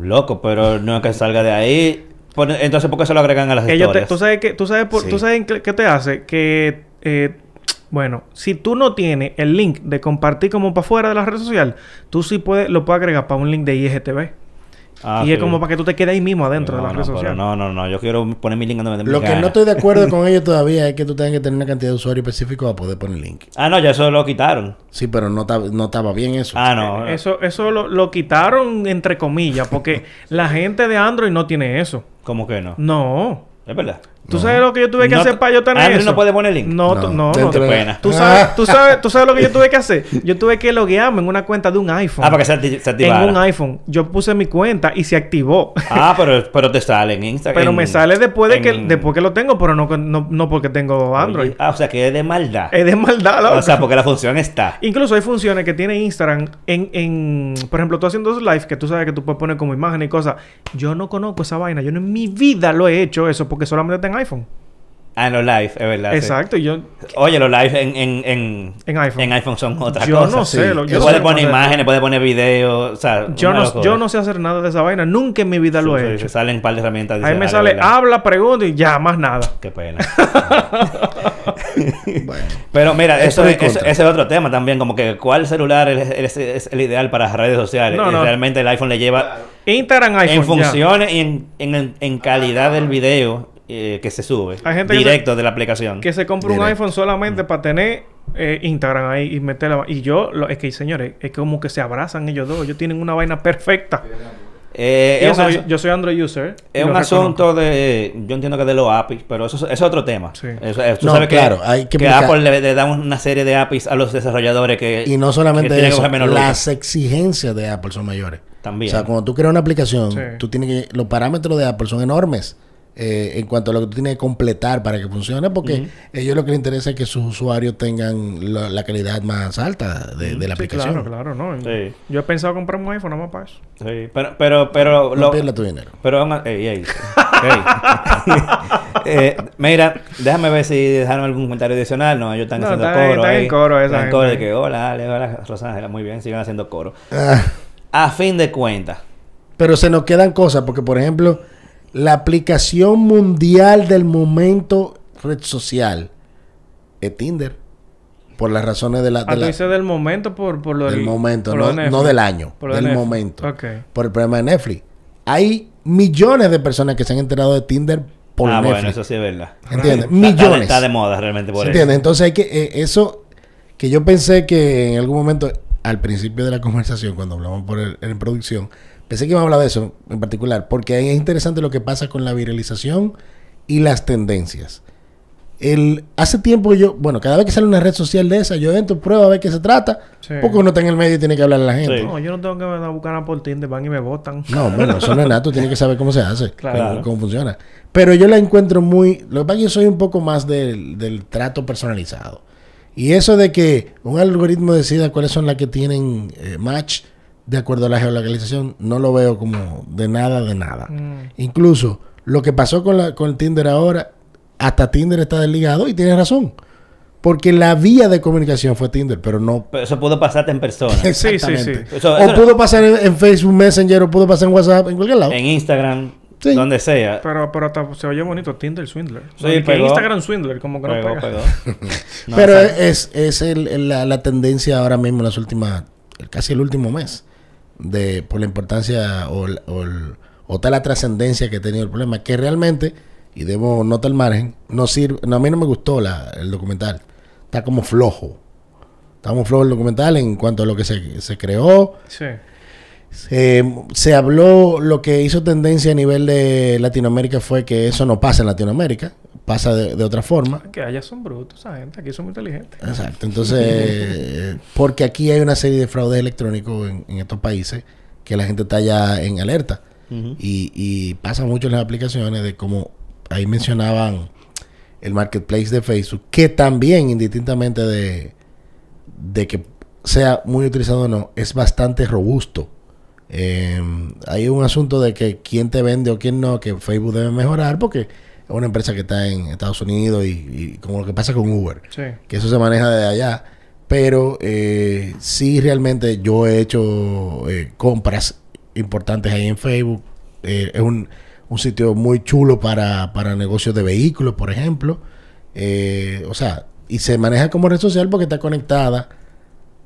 Loco, pero no es que salga de ahí. Entonces, ¿por qué se lo agregan a las historias? tú sabes, que, tú sabes, tú sabes qué te hace que... Eh, bueno, si tú no tienes el link de compartir como para fuera de la red social, tú sí puedes, lo puedes agregar para un link de IGTV. Ah, y es como para que tú te quedes ahí mismo adentro de la red social. No, no, no. Yo quiero poner mi link donde me Lo que no estoy de acuerdo con ellos todavía es que tú tengas que tener una cantidad de usuarios específicos para poder poner link. Ah, no, ya eso lo quitaron. Sí, pero no, no estaba bien eso. Ah, no. Eso, eso lo, lo quitaron entre comillas porque la gente de Android no tiene eso. ¿Cómo que no? No. Es verdad. ¿Tú sabes lo que yo tuve que hacer para yo tener Android no puede poner link? No, no, no. no, pena. ¿Tú sabes, tú, sabes, ¿Tú sabes lo que yo tuve que hacer? Yo tuve que loguearme en una cuenta de un iPhone. Ah, para que se, activara. En un iPhone. Yo puse mi cuenta y se activó. Ah, pero, pero te sale en Instagram. Pero me sale después de que después que lo tengo, pero no, no, no porque tengo Android. ah, o sea, que es de maldad. Es de maldad, loco. O sea, porque la función está. Incluso hay funciones que tiene Instagram en, en... Por ejemplo, tú haciendo live que tú sabes que tú puedes poner como imagen y cosas. Yo no conozco esa vaina. Yo en mi vida lo he hecho eso porque solamente está en iPhone. Ah, en los live, es verdad. Exacto, yo... Oye, los live en, en, en, en iPhone. En iPhone son otra cosa. Yo no sé. Lo, yo puede poner imágenes, puede poner videos, o sea... Yo no, yo no sé hacer nada de esa vaina. Nunca en mi vida lo he hecho. salen un par de herramientas. Ahí me sale, habla, pregunta y ya, más nada. Qué pena. bueno. Pero mira, eso, ese es otro tema también. Como que cuál celular es, el ideal para redes sociales. No, no. Realmente el iPhone le lleva... Instagram, iPhone, En funciones y en, en, en calidad del video eh, que se sube directo de la aplicación. Que se compra un iPhone solamente para tener eh, Instagram ahí y meterla. Y yo, lo, es que, señores, es como que se abrazan ellos dos. Ellos tienen una vaina perfecta. Eh, yo soy Android user. Es un asunto de. Yo entiendo que de los APIs, pero eso, es otro tema. Sí. tú sabes claro, que, hay que, Apple le, da una serie de APIs a los desarrolladores que. Y no solamente eso, las exigencias de Apple son mayores. También. O sea, cuando tú creas una aplicación, tú tienes que. Los parámetros de Apple son enormes. Eh, en cuanto a lo que tú tienes que completar para que funcione, porque a ellos lo que les interesa es que sus usuarios tengan la, calidad más alta de, la aplicación. Claro, claro, ¿no? Yo he pensado comprar un iPhone nada más para eso. Sí, pero, pero, pero... No lo, tu dinero. Pero, eh, mira, déjame ver si dejaron algún comentario adicional. No, ellos están haciendo coro. Está en coro esa gente. coro de que, hola, Ale, hola, Rosángela, muy bien, sigan haciendo coro. Ah. A fin de cuentas. Pero se nos quedan cosas, porque por ejemplo la aplicación mundial del momento red social es Tinder. Por las razones de la... De ah, del momento por, por lo del... momento, no, del año. del momento. Por el problema de Netflix. Hay millones de personas que se han enterado de Tinder por ah, Netflix. bueno, eso sí es verdad. ¿Entiendes? Está- Millones. Está, de moda realmente por eso. ¿Entiendes? Entonces hay que... eh, eso que yo pensé que en algún momento, al principio de la conversación, cuando hablamos por el- en producción, pensé que iba a hablar de eso en particular, porque ahí es interesante lo que pasa con la viralización y las tendencias. El, hace tiempo yo, bueno, cada vez que sale una red social de esa, yo entro, pruebo a ver qué se trata, Sí. porque uno está en el medio y tiene que hablar a la gente. Sí. No, yo no tengo que a buscar nada por Tinder, van y me votan. No, bueno, eso no es nada, tú tienes que saber cómo se hace, Claro. cómo, cómo funciona. Pero yo la encuentro muy... Lo que pasa es que yo soy un poco más del, del trato personalizado. Y eso de que un algoritmo decida cuáles son las que tienen eh, match de acuerdo a la geolocalización, no lo veo como de nada, de nada. Mm. Incluso lo que pasó con, la, con Tinder ahora, hasta Tinder está desligado y tienes razón. Porque la vía de comunicación fue Tinder, pero no Pero eso pudo pasarte en persona. sí, sí. Exactamente. Eso- o pudo pasar en, en Facebook Messenger o pudo pasar en WhatsApp, en cualquier lado. en Instagram, Sí. donde sea. Pero, pero hasta se oye bonito Tinder Swindler. Sí, No, pegó. Instagram Swindler, como que no pega. Pero o sea, es, es el- la, la tendencia ahora mismo en las últimas, casi el último mes, de por la importancia o, o, tal la trascendencia que ha tenido el problema, que realmente, y debo notar el margen, no sirve, no, a mí no me gustó la, el documental, está como flojo. Está como flojo el documental en cuanto a lo que se, se creó. Sí. Eh, se habló, lo que hizo tendencia a nivel de Latinoamérica fue que eso no pasa en Latinoamérica, pasa de- de otra forma. Que allá son brutos esa gente, aquí son muy inteligentes. Exacto. Entonces, porque aquí hay una serie de fraudes electrónicos en, en estos países que la gente está ya en alerta. Y, y pasa mucho en las aplicaciones de como ahí mencionaban el marketplace de Facebook, que también, indistintamente de, de que sea muy utilizado o no, es bastante robusto. Eh, hay un asunto de que quién te vende o quién no, que Facebook debe mejorar porque es una empresa que está en Estados Unidos y, y como lo que pasa con Uber Sí. que eso se maneja de allá. Pero eh, sí, realmente yo he hecho eh, compras importantes ahí en Facebook. Eh, es un, un sitio muy chulo para, para negocios de vehículos, por ejemplo. Eh, o sea, y se maneja como red social porque está conectada.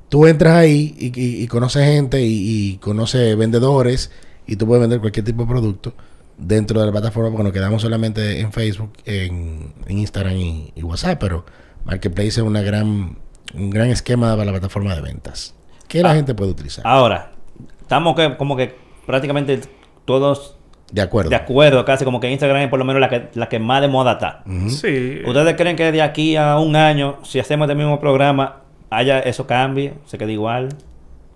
Tú entras ahí y, y- y conoces gente y, y conoces vendedores y tú puedes vender cualquier tipo de producto dentro de la plataforma porque nos quedamos solamente en Facebook, en, en Instagram y, y WhatsApp, pero Marketplace es una gran, un gran esquema para la plataforma de ventas que la Ah. gente puede utilizar. Ahora, estamos que, como que prácticamente todos de acuerdo. de acuerdo, casi como que Instagram es por lo menos la que, la que más de moda está. Sí. ¿Ustedes creen que de aquí a un año, si hacemos este mismo programa, haya eso cambie? ¿Se quede igual?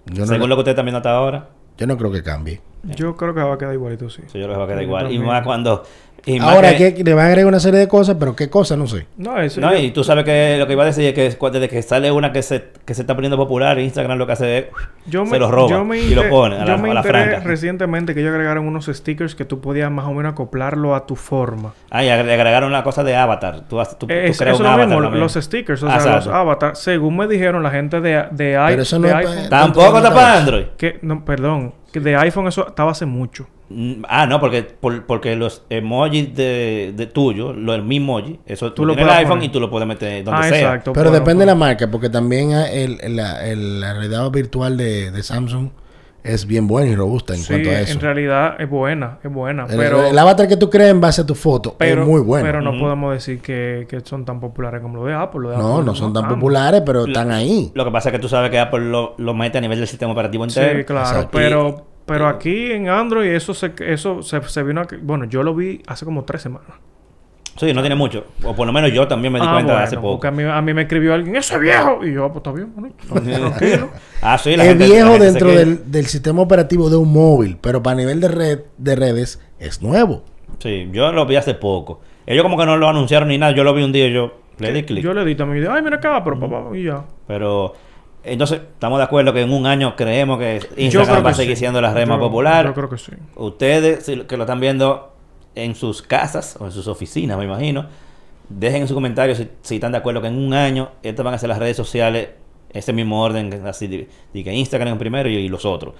Yo, Según lo que ustedes están viendo hasta ahora. yo no creo que cambie. Yo creo que va a quedar igualito, sí. Sí, yo creo que va a quedar igual. Y más cuando... y más Ahora que, le van a agregar una serie de cosas, pero qué cosas, no sé. No, eso No, yo- y tú sabes que lo que iba a decir es que desde que sale una que se, que se está poniendo popular, Instagram lo que hace es... Yo se me, los roba yo me y lo pone a la, yo me a la enteré franca. recientemente que ellos agregaron unos stickers que tú podías más o menos acoplarlo a tu forma. Ah, y agre- agregaron la cosa de avatar. Tú, tú, tú Es, creas eso un es lo avatar mismo, los stickers, o Ah, sea, los exacto. avatars. Según me dijeron la gente de, de, Pero eso no de pa- iPhone, Tampoco está para Android. que, no, perdón, de iPhone eso estaba hace mucho. Mm, Ah, no, porque, por- porque los emojis de, de tuyo, los el mismo emoji, eso tú, lo tienes el iPhone poner. y tú lo puedes meter donde ah, sea. exacto. Pero puedo- depende de la marca, porque también el, el- la, el- la realidad virtual de, de Samsung es bien buena y robusta en Sí, cuanto a eso. en realidad es buena, es buena. El, pero, el avatar que tú creas en base a tu foto pero, es muy bueno. pero no podemos decir que, que son tan populares como los de Apple. De no, Apple no son tan populares, pero Lo- están ahí. Lo que pasa es que tú sabes que Apple lo, lo mete a nivel del sistema operativo entero. Sí, claro. Exacto. Pero, pero aquí en Android eso se, eso se, se vino a... Bueno, yo lo vi hace como tres semanas. Sí, no tiene mucho. O por lo menos yo también me di Ah, cuenta bueno, hace poco. Porque a mí, a mí me escribió alguien, ¡ese viejo! Y yo, pues está bien, bueno, ah, sí, la es gente- la viejo dentro del, del sistema operativo de un móvil, pero para nivel de red de redes es nuevo. Sí, yo lo vi hace poco. Ellos como que no lo anunciaron ni nada. Yo lo vi un día y yo le di clic. Yo le di también, ay, mira acá, pero papá, y ya. Pero entonces estamos de acuerdo que en un año creemos que Yo Instagram creo va a que seguir sí. siendo la red más Yo- popular. Yo creo que sí. Ustedes que lo están viendo en sus casas o en sus oficinas, me imagino, dejen en sus comentarios si, están de acuerdo que en un año estas van a ser las redes sociales, ese mismo orden, así de, de que Instagram primero y, y los otros.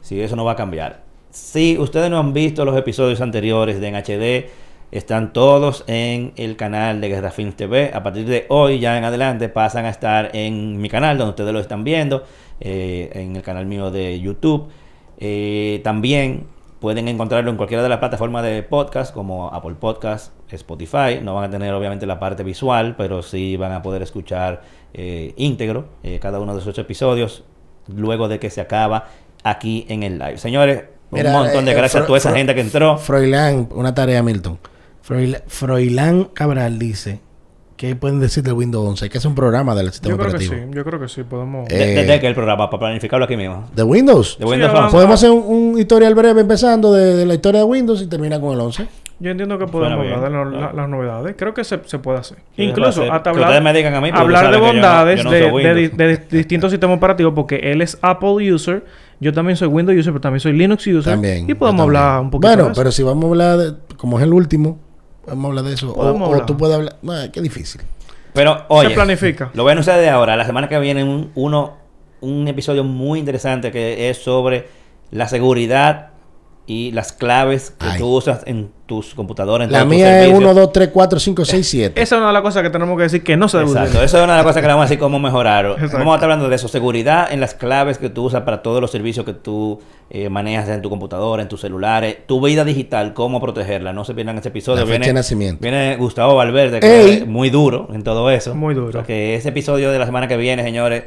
Si eso no va a cambiar. Si ustedes no han visto los episodios anteriores de en HD, están todos en el canal de Guerra Films TV. A partir de hoy, ya en adelante, pasan a estar en mi canal, donde ustedes lo están viendo, eh, en el canal mío de YouTube. Eh, también pueden encontrarlo en cualquiera de las plataformas de podcast, como Apple Podcast, Spotify. No van a tener obviamente la parte visual, pero sí van a poder escuchar eh, íntegro eh, cada uno de esos episodios luego de que se acaba aquí en el live. Señores, un montón de gracias a toda esa gente que entró. Froilán, una tarea, Milton. Froilán Cabral dice ¿Qué pueden decir del Windows 11? Que es un programa del sistema yo creo operativo. Que sí, yo creo que sí, podemos. ¿Desde eh, que el programa? Para planificarlo aquí mismo. ¿De Windows? De Windows 11. Podemos hacer un, un, historial breve empezando de, la historia de Windows y termina con el 11. Yo entiendo que podemos hablar de las novedades. Creo que se, se puede hacer. Incluso hasta hablar, ustedes me digan a mí, hablar de bondades de, de, distintos sistemas operativos porque él es Apple user. Yo también soy Windows user, pero también soy Linux user. También. Y podemos hablar un poquito Bueno, de eso. pero si vamos a hablar de... Como es el último, vamos a hablar de eso. O, o, tú puedes hablar... No, qué difícil. Pero, oye, se planifica. Lo voy a anunciar de ahora. La semana que viene un, uno, un episodio muy interesante que es sobre la seguridad y las claves que tú usas en tus computadoras. la mía es 1, 2, 3, 4, 5, 6, 7. Esa es una de las cosas que tenemos que decir que no se debe Exacto. Eso es una de las cosas que vamos a decir cómo mejorar. Vamos a estar hablando de eso. Seguridad en las claves que tú usas para todos los servicios que tú eh, manejas en tu computadora, en tus celulares. Tu vida digital, cómo protegerla. No se pierdan este episodio. La fecha de nacimiento. Viene Gustavo Valverde, que es muy duro en todo eso. Muy duro. que ese episodio de la semana que viene, señores,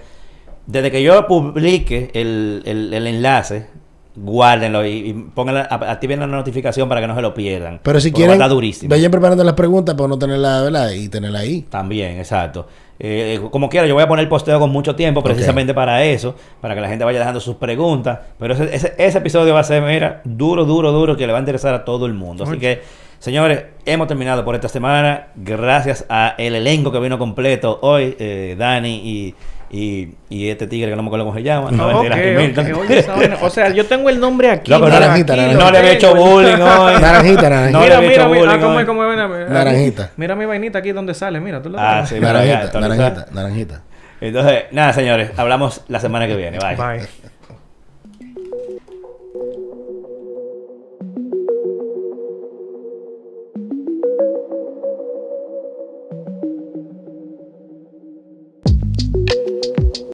desde que yo publique el, el, el enlace guárdenlo y, y pónganla, activen la notificación para que no se lo pierdan. Pero si quieren, vayan preparando las preguntas para no tenerla, ¿verdad? Y tenerla ahí. También, exacto. Eh, como quiera, yo voy a poner el posteo con mucho tiempo precisamente para eso, para que la gente vaya dejando sus preguntas. Pero ese, ese, ese, episodio va a ser, mira, duro, duro, duro, que le va a interesar a todo el mundo. Así que, señores, hemos terminado por esta semana. Gracias a el elenco que vino completo hoy, eh, Dani y y, y este tigre que no me acuerdo cómo se llama. No, okay, okay. Oye, o sea, yo tengo el nombre aquí. Loco, naranjita, naranjita. No le había hecho bullying hoy. Naranjita, naranjita. No mira, mira, mira. Ah, ¿cómo es? ¿Cómo es? Naranjita. Mira mi vainita aquí donde sale. Mira, tú lo Ah, sí, naranjita, naranjita, naranjita. Entonces, nada, señores. Hablamos la semana que viene. Bye. Bye.